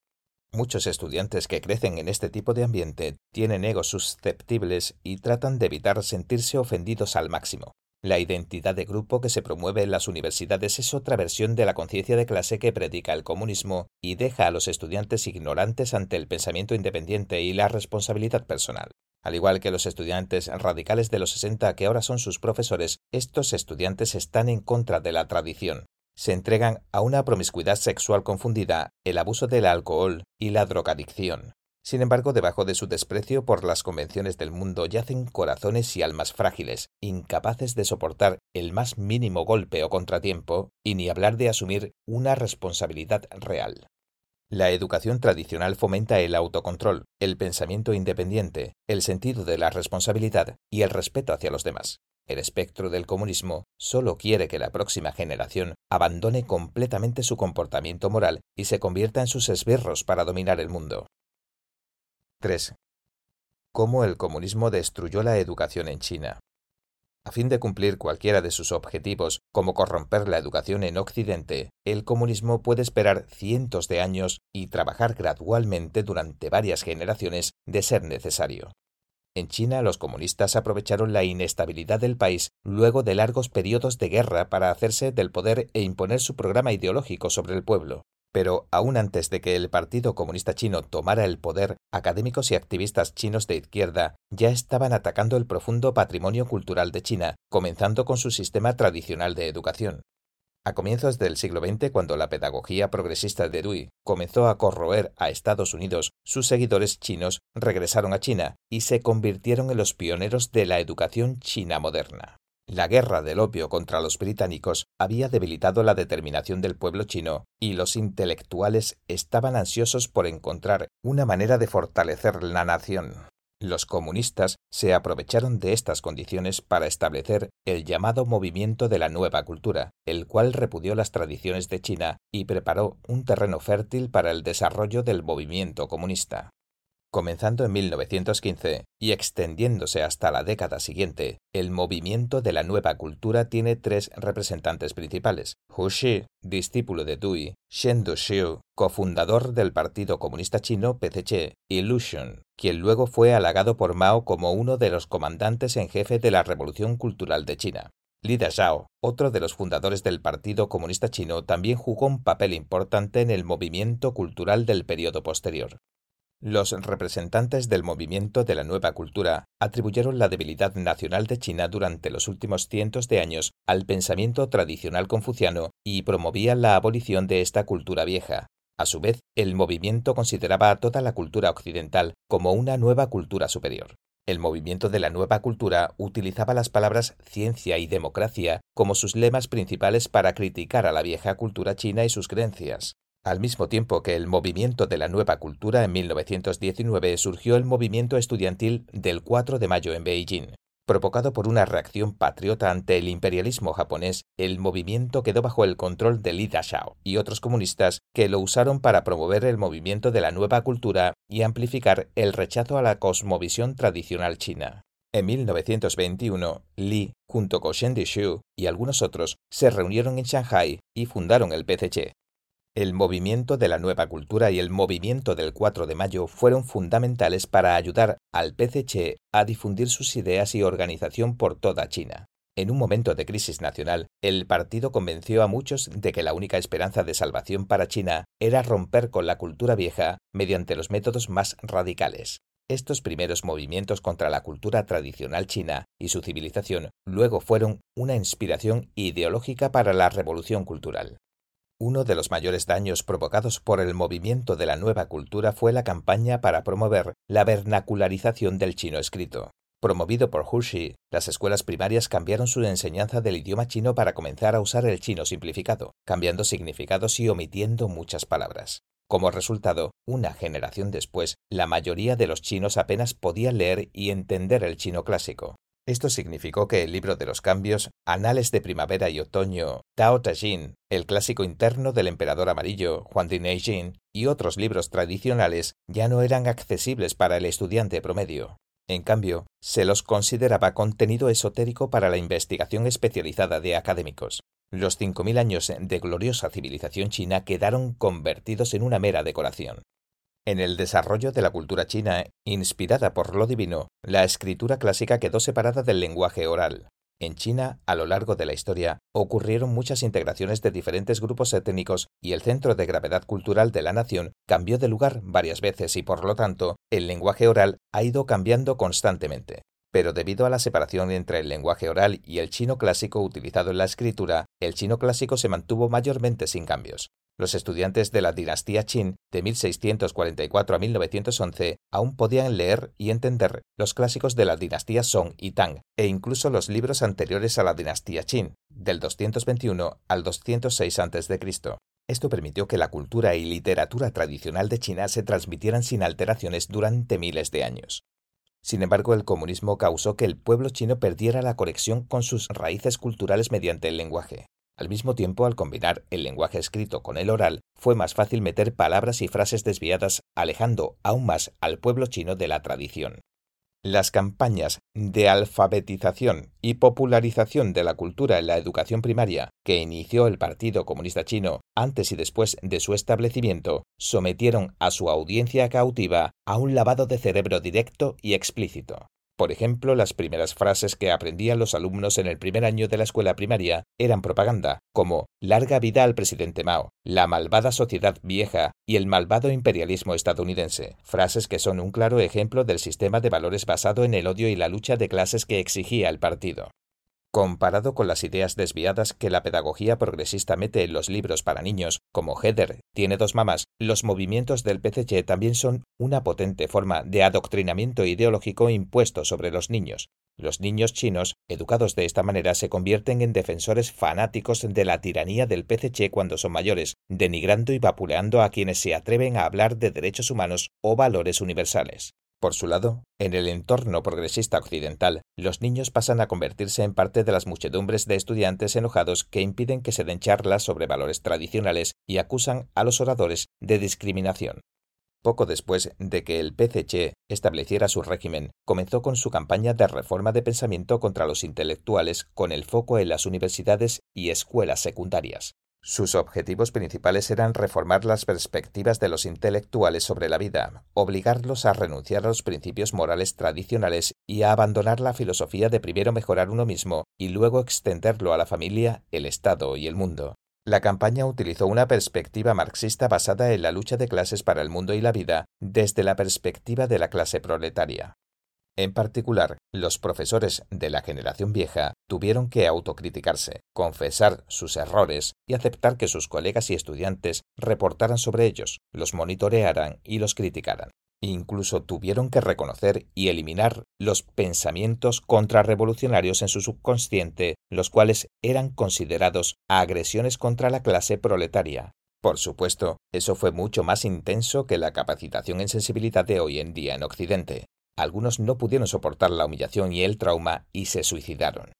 Muchos estudiantes que crecen en este tipo de ambiente tienen egos susceptibles y tratan de evitar sentirse ofendidos al máximo. La identidad de grupo que se promueve en las universidades es otra versión de la conciencia de clase que predica el comunismo y deja a los estudiantes ignorantes ante el pensamiento independiente y la responsabilidad personal. Al igual que los estudiantes radicales de los 60 que ahora son sus profesores, estos estudiantes están en contra de la tradición. se entregan a una promiscuidad sexual confundida, el abuso del alcohol y la drogadicción. Sin embargo, debajo de su desprecio por las convenciones del mundo yacen corazones y almas frágiles, incapaces de soportar el más mínimo golpe o contratiempo, y ni hablar de asumir una responsabilidad real. La educación tradicional fomenta el autocontrol, el pensamiento independiente, el sentido de la responsabilidad y el respeto hacia los demás. El espectro del comunismo solo quiere que la próxima generación abandone completamente su comportamiento moral y se convierta en sus esbirros para dominar el mundo. 3. Cómo el comunismo destruyó la educación en China. A fin de cumplir cualquiera de sus objetivos, como corromper la educación en Occidente, el comunismo puede esperar cientos de años y trabajar gradualmente durante varias generaciones de ser necesario. En China los comunistas aprovecharon la inestabilidad del país luego de largos periodos de guerra para hacerse del poder e imponer su programa ideológico sobre el pueblo. Pero aún antes de que el Partido Comunista Chino tomara el poder, académicos y activistas chinos de izquierda ya estaban atacando el profundo patrimonio cultural de China, comenzando con su sistema tradicional de educación. A comienzos del siglo XX, cuando la pedagogía progresista de Dewey comenzó a corroer a Estados Unidos, sus seguidores chinos regresaron a China y se convirtieron en los pioneros de la educación china moderna. La guerra del opio contra los británicos había debilitado la determinación del pueblo chino y los intelectuales estaban ansiosos por encontrar una manera de fortalecer la nación. Los comunistas se aprovecharon de estas condiciones para establecer el llamado movimiento de la nueva cultura, el cual repudió las tradiciones de China y preparó un terreno fértil para el desarrollo del movimiento comunista. Comenzando en 1915 y extendiéndose hasta la década siguiente, el movimiento de la nueva cultura tiene tres representantes principales. Hu Shi, discípulo de Dewey, Shen Duxiu, cofundador del Partido Comunista Chino PCC, y Lu Xun, quien luego fue halagado por Mao como uno de los comandantes en jefe de la Revolución Cultural de China. Li Dazhao, otro de los fundadores del Partido Comunista Chino, también jugó un papel importante en el movimiento cultural del periodo posterior. Los representantes del movimiento de la nueva cultura atribuyeron la debilidad nacional de China durante los últimos cientos de años al pensamiento tradicional confuciano y promovían la abolición de esta cultura vieja. A su vez, el movimiento consideraba a toda la cultura occidental como una nueva cultura superior. El movimiento de la nueva cultura utilizaba las palabras ciencia y democracia como sus lemas principales para criticar a la vieja cultura china y sus creencias. Al mismo tiempo que el movimiento de la nueva cultura en 1919 surgió el movimiento estudiantil del 4 de mayo en Beijing. Provocado por una reacción patriota ante el imperialismo japonés, el movimiento quedó bajo el control de Li Dashao y otros comunistas que lo usaron para promover el movimiento de la nueva cultura y amplificar el rechazo a la cosmovisión tradicional china. En 1921, Li, junto con Shen Dishu y algunos otros, se reunieron en Shanghai y fundaron el PCC, el movimiento de la nueva cultura y el movimiento del 4 de mayo fueron fundamentales para ayudar al PCC a difundir sus ideas y organización por toda China. En un momento de crisis nacional, el partido convenció a muchos de que la única esperanza de salvación para China era romper con la cultura vieja mediante los métodos más radicales. Estos primeros movimientos contra la cultura tradicional china y su civilización luego fueron una inspiración ideológica para la revolución cultural. Uno de los mayores daños provocados por el movimiento de la nueva cultura fue la campaña para promover la vernacularización del chino escrito. Promovido por Hushi, las escuelas primarias cambiaron su enseñanza del idioma chino para comenzar a usar el chino simplificado, cambiando significados y omitiendo muchas palabras. Como resultado, una generación después, la mayoría de los chinos apenas podían leer y entender el chino clásico. Esto significó que el libro de los cambios, Anales de Primavera y Otoño, Tao Te Ching, el clásico interno del emperador amarillo, Juan de Neijin, y otros libros tradicionales ya no eran accesibles para el estudiante promedio. En cambio, se los consideraba contenido esotérico para la investigación especializada de académicos. Los 5.000 años de gloriosa civilización china quedaron convertidos en una mera decoración. En el desarrollo de la cultura china, inspirada por lo divino, la escritura clásica quedó separada del lenguaje oral. En China, a lo largo de la historia, ocurrieron muchas integraciones de diferentes grupos étnicos y el centro de gravedad cultural de la nación cambió de lugar varias veces y por lo tanto, el lenguaje oral ha ido cambiando constantemente. Pero debido a la separación entre el lenguaje oral y el chino clásico utilizado en la escritura, el chino clásico se mantuvo mayormente sin cambios. Los estudiantes de la dinastía Qin de 1644 a 1911 aún podían leer y entender los clásicos de la dinastía Song y Tang e incluso los libros anteriores a la dinastía Qin, del 221 al 206 a.C. Esto permitió que la cultura y literatura tradicional de China se transmitieran sin alteraciones durante miles de años. Sin embargo, el comunismo causó que el pueblo chino perdiera la conexión con sus raíces culturales mediante el lenguaje. Al mismo tiempo, al combinar el lenguaje escrito con el oral, fue más fácil meter palabras y frases desviadas, alejando aún más al pueblo chino de la tradición. Las campañas de alfabetización y popularización de la cultura en la educación primaria que inició el Partido Comunista Chino antes y después de su establecimiento sometieron a su audiencia cautiva a un lavado de cerebro directo y explícito. Por ejemplo, las primeras frases que aprendían los alumnos en el primer año de la escuela primaria eran propaganda, como larga vida al presidente Mao, la malvada sociedad vieja y el malvado imperialismo estadounidense, frases que son un claro ejemplo del sistema de valores basado en el odio y la lucha de clases que exigía el partido. Comparado con las ideas desviadas que la pedagogía progresista mete en los libros para niños, como Heather tiene dos mamás, los movimientos del PCC también son una potente forma de adoctrinamiento ideológico impuesto sobre los niños. Los niños chinos, educados de esta manera, se convierten en defensores fanáticos de la tiranía del PCC cuando son mayores, denigrando y vapuleando a quienes se atreven a hablar de derechos humanos o valores universales. Por su lado, en el entorno progresista occidental, los niños pasan a convertirse en parte de las muchedumbres de estudiantes enojados que impiden que se den charlas sobre valores tradicionales y acusan a los oradores de discriminación. Poco después de que el PCC estableciera su régimen, comenzó con su campaña de reforma de pensamiento contra los intelectuales con el foco en las universidades y escuelas secundarias. Sus objetivos principales eran reformar las perspectivas de los intelectuales sobre la vida, obligarlos a renunciar a los principios morales tradicionales y a abandonar la filosofía de primero mejorar uno mismo y luego extenderlo a la familia, el Estado y el mundo. La campaña utilizó una perspectiva marxista basada en la lucha de clases para el mundo y la vida desde la perspectiva de la clase proletaria. En particular, los profesores de la generación vieja tuvieron que autocriticarse, confesar sus errores y aceptar que sus colegas y estudiantes reportaran sobre ellos, los monitorearan y los criticaran. Incluso tuvieron que reconocer y eliminar los pensamientos contrarrevolucionarios en su subconsciente, los cuales eran considerados agresiones contra la clase proletaria. Por supuesto, eso fue mucho más intenso que la capacitación en sensibilidad de hoy en día en Occidente. Algunos no pudieron soportar la humillación y el trauma y se suicidaron.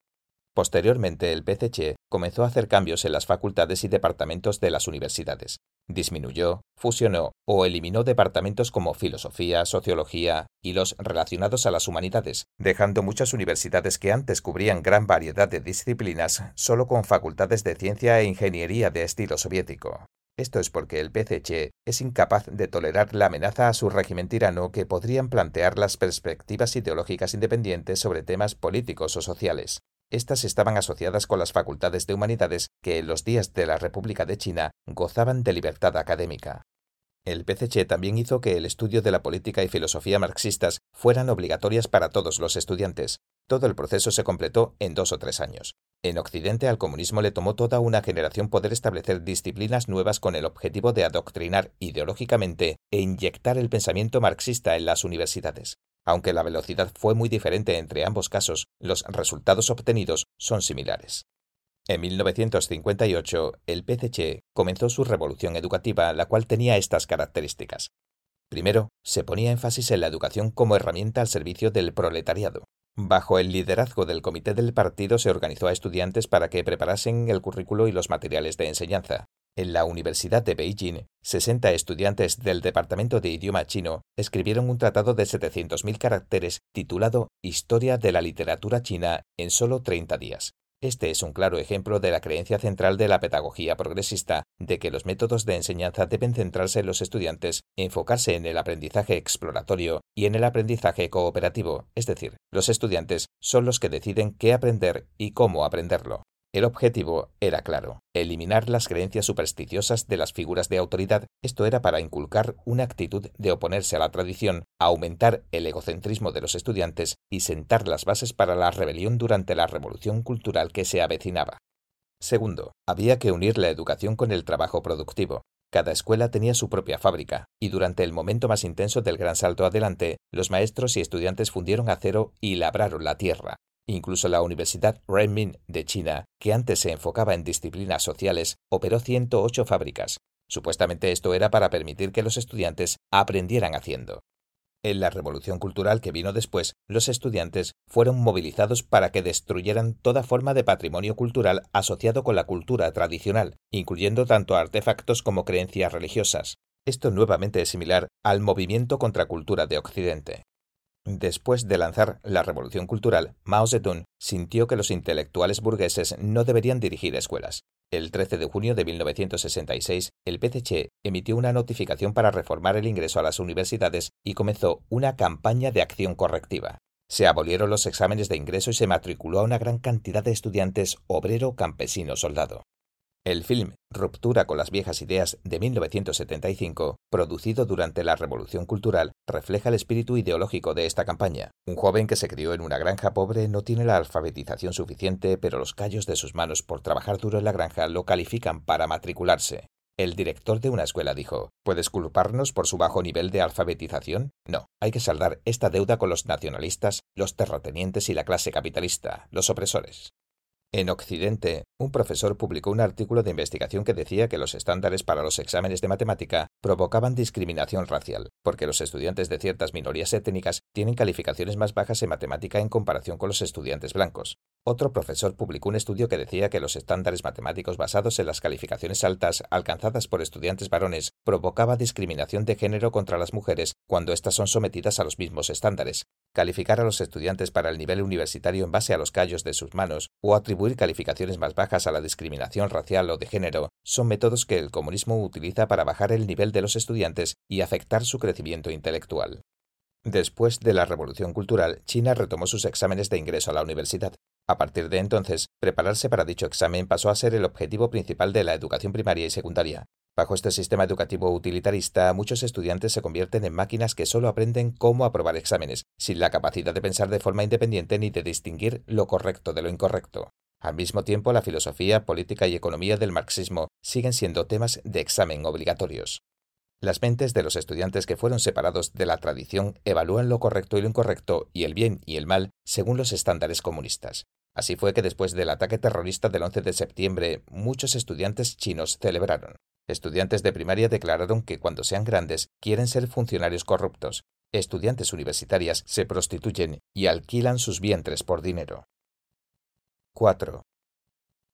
Posteriormente, el PCC comenzó a hacer cambios en las facultades y departamentos de las universidades. Disminuyó, fusionó o eliminó departamentos como filosofía, sociología y los relacionados a las humanidades, dejando muchas universidades que antes cubrían gran variedad de disciplinas solo con facultades de ciencia e ingeniería de estilo soviético. Esto es porque el PCC es incapaz de tolerar la amenaza a su régimen tirano que podrían plantear las perspectivas ideológicas independientes sobre temas políticos o sociales. Estas estaban asociadas con las facultades de humanidades que en los días de la República de China gozaban de libertad académica. El PCC también hizo que el estudio de la política y filosofía marxistas fueran obligatorias para todos los estudiantes. Todo el proceso se completó en dos o tres años. En Occidente al comunismo le tomó toda una generación poder establecer disciplinas nuevas con el objetivo de adoctrinar ideológicamente e inyectar el pensamiento marxista en las universidades. Aunque la velocidad fue muy diferente entre ambos casos, los resultados obtenidos son similares. En 1958, el PCC comenzó su revolución educativa, la cual tenía estas características. Primero, se ponía énfasis en la educación como herramienta al servicio del proletariado. Bajo el liderazgo del comité del partido se organizó a estudiantes para que preparasen el currículo y los materiales de enseñanza. En la Universidad de Beijing, 60 estudiantes del Departamento de Idioma Chino escribieron un tratado de 700.000 caracteres titulado Historia de la literatura china en solo 30 días. Este es un claro ejemplo de la creencia central de la pedagogía progresista, de que los métodos de enseñanza deben centrarse en los estudiantes, enfocarse en el aprendizaje exploratorio y en el aprendizaje cooperativo, es decir, los estudiantes son los que deciden qué aprender y cómo aprenderlo. El objetivo era claro, eliminar las creencias supersticiosas de las figuras de autoridad. Esto era para inculcar una actitud de oponerse a la tradición, aumentar el egocentrismo de los estudiantes y sentar las bases para la rebelión durante la revolución cultural que se avecinaba. Segundo, había que unir la educación con el trabajo productivo. Cada escuela tenía su propia fábrica, y durante el momento más intenso del gran salto adelante, los maestros y estudiantes fundieron acero y labraron la tierra, Incluso la Universidad Renmin de China, que antes se enfocaba en disciplinas sociales, operó 108 fábricas. Supuestamente esto era para permitir que los estudiantes aprendieran haciendo. En la revolución cultural que vino después, los estudiantes fueron movilizados para que destruyeran toda forma de patrimonio cultural asociado con la cultura tradicional, incluyendo tanto artefactos como creencias religiosas. Esto nuevamente es similar al movimiento contra cultura de Occidente. Después de lanzar la revolución cultural, Mao Zedong sintió que los intelectuales burgueses no deberían dirigir escuelas. El 13 de junio de 1966, el PCC emitió una notificación para reformar el ingreso a las universidades y comenzó una campaña de acción correctiva. Se abolieron los exámenes de ingreso y se matriculó a una gran cantidad de estudiantes obrero, campesino, soldado. El film Ruptura con las viejas ideas de 1975, producido durante la Revolución Cultural, refleja el espíritu ideológico de esta campaña. Un joven que se crió en una granja pobre no tiene la alfabetización suficiente, pero los callos de sus manos por trabajar duro en la granja lo califican para matricularse. El director de una escuela dijo, ¿Puedes culparnos por su bajo nivel de alfabetización? No, hay que saldar esta deuda con los nacionalistas, los terratenientes y la clase capitalista, los opresores. En Occidente, un profesor publicó un artículo de investigación que decía que los estándares para los exámenes de matemática provocaban discriminación racial, porque los estudiantes de ciertas minorías étnicas tienen calificaciones más bajas en matemática en comparación con los estudiantes blancos. Otro profesor publicó un estudio que decía que los estándares matemáticos basados en las calificaciones altas alcanzadas por estudiantes varones provocaba discriminación de género contra las mujeres cuando éstas son sometidas a los mismos estándares. Calificar a los estudiantes para el nivel universitario en base a los callos de sus manos o atribuir calificaciones más bajas a la discriminación racial o de género son métodos que el comunismo utiliza para bajar el nivel de los estudiantes y afectar su crecimiento intelectual. Después de la Revolución Cultural, China retomó sus exámenes de ingreso a la universidad. A partir de entonces, prepararse para dicho examen pasó a ser el objetivo principal de la educación primaria y secundaria. Bajo este sistema educativo utilitarista, muchos estudiantes se convierten en máquinas que solo aprenden cómo aprobar exámenes, sin la capacidad de pensar de forma independiente ni de distinguir lo correcto de lo incorrecto. Al mismo tiempo, la filosofía, política y economía del marxismo siguen siendo temas de examen obligatorios. Las mentes de los estudiantes que fueron separados de la tradición evalúan lo correcto y lo incorrecto y el bien y el mal según los estándares comunistas. Así fue que después del ataque terrorista del 11 de septiembre, muchos estudiantes chinos celebraron. Estudiantes de primaria declararon que cuando sean grandes quieren ser funcionarios corruptos. Estudiantes universitarias se prostituyen y alquilan sus vientres por dinero. 4.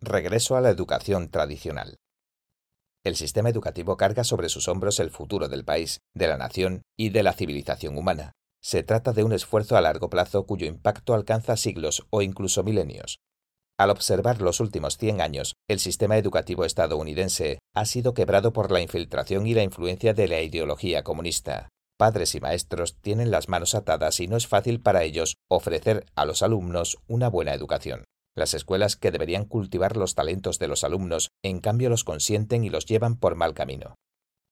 Regreso a la educación tradicional. El sistema educativo carga sobre sus hombros el futuro del país, de la nación y de la civilización humana. Se trata de un esfuerzo a largo plazo cuyo impacto alcanza siglos o incluso milenios. Al observar los últimos 100 años, el sistema educativo estadounidense ha sido quebrado por la infiltración y la influencia de la ideología comunista. Padres y maestros tienen las manos atadas y no es fácil para ellos ofrecer a los alumnos una buena educación. Las escuelas que deberían cultivar los talentos de los alumnos, en cambio los consienten y los llevan por mal camino.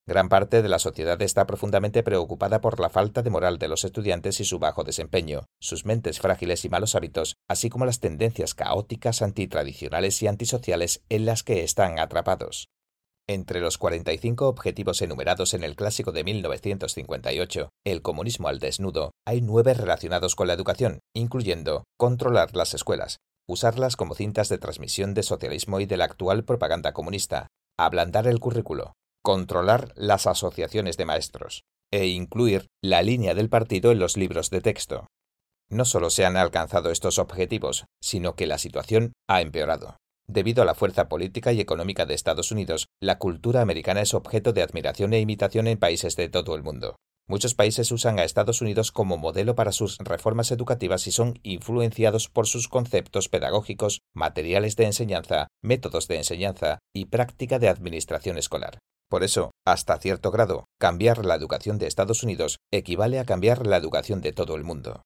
Gran parte de la sociedad está profundamente preocupada por la falta de moral de los estudiantes y su bajo desempeño, sus mentes frágiles y malos hábitos, así como las tendencias caóticas, antitradicionales y antisociales en las que están atrapados. Entre los 45 objetivos enumerados en el clásico de 1958, El comunismo al desnudo, hay nueve relacionados con la educación, incluyendo controlar las escuelas, usarlas como cintas de transmisión de socialismo y de la actual propaganda comunista, ablandar el currículo, controlar las asociaciones de maestros e incluir la línea del partido en los libros de texto. No solo se han alcanzado estos objetivos, sino que la situación ha empeorado. Debido a la fuerza política y económica de Estados Unidos, la cultura americana es objeto de admiración e imitación en países de todo el mundo. Muchos países usan a Estados Unidos como modelo para sus reformas educativas y son influenciados por sus conceptos pedagógicos, materiales de enseñanza, métodos de enseñanza y práctica de administración escolar. Por eso, hasta cierto grado, cambiar la educación de Estados Unidos equivale a cambiar la educación de todo el mundo.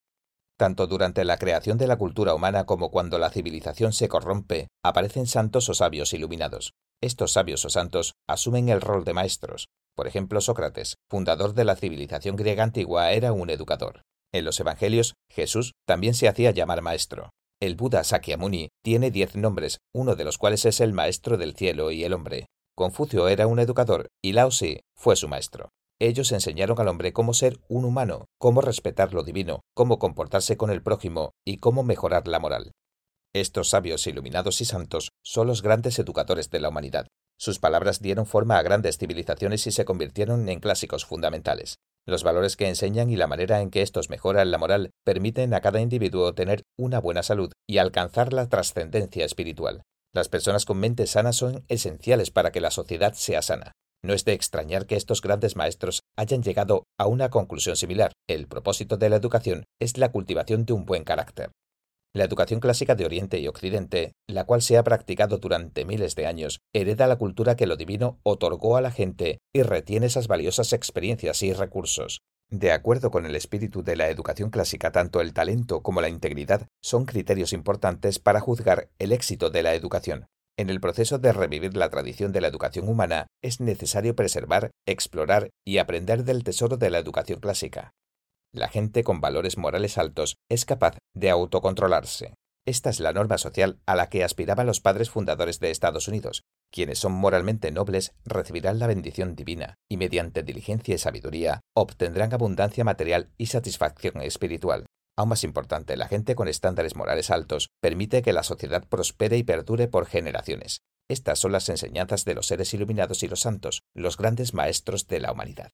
Tanto durante la creación de la cultura humana como cuando la civilización se corrompe, aparecen santos o sabios iluminados. Estos sabios o santos asumen el rol de maestros. Por ejemplo, Sócrates, fundador de la civilización griega antigua, era un educador. En los Evangelios, Jesús también se hacía llamar maestro. El Buda Sakyamuni tiene diez nombres, uno de los cuales es el maestro del cielo y el hombre. Confucio era un educador y Lao fue su maestro. Ellos enseñaron al hombre cómo ser un humano, cómo respetar lo divino, cómo comportarse con el prójimo y cómo mejorar la moral. Estos sabios iluminados y santos son los grandes educadores de la humanidad. Sus palabras dieron forma a grandes civilizaciones y se convirtieron en clásicos fundamentales. Los valores que enseñan y la manera en que estos mejoran la moral permiten a cada individuo tener una buena salud y alcanzar la trascendencia espiritual. Las personas con mente sana son esenciales para que la sociedad sea sana. No es de extrañar que estos grandes maestros hayan llegado a una conclusión similar. El propósito de la educación es la cultivación de un buen carácter. La educación clásica de Oriente y Occidente, la cual se ha practicado durante miles de años, hereda la cultura que lo divino otorgó a la gente y retiene esas valiosas experiencias y recursos. De acuerdo con el espíritu de la educación clásica, tanto el talento como la integridad son criterios importantes para juzgar el éxito de la educación. En el proceso de revivir la tradición de la educación humana, es necesario preservar, explorar y aprender del tesoro de la educación clásica. La gente con valores morales altos es capaz de autocontrolarse. Esta es la norma social a la que aspiraban los padres fundadores de Estados Unidos. Quienes son moralmente nobles recibirán la bendición divina y mediante diligencia y sabiduría obtendrán abundancia material y satisfacción espiritual. Aún más importante, la gente con estándares morales altos permite que la sociedad prospere y perdure por generaciones. Estas son las enseñanzas de los seres iluminados y los santos, los grandes maestros de la humanidad.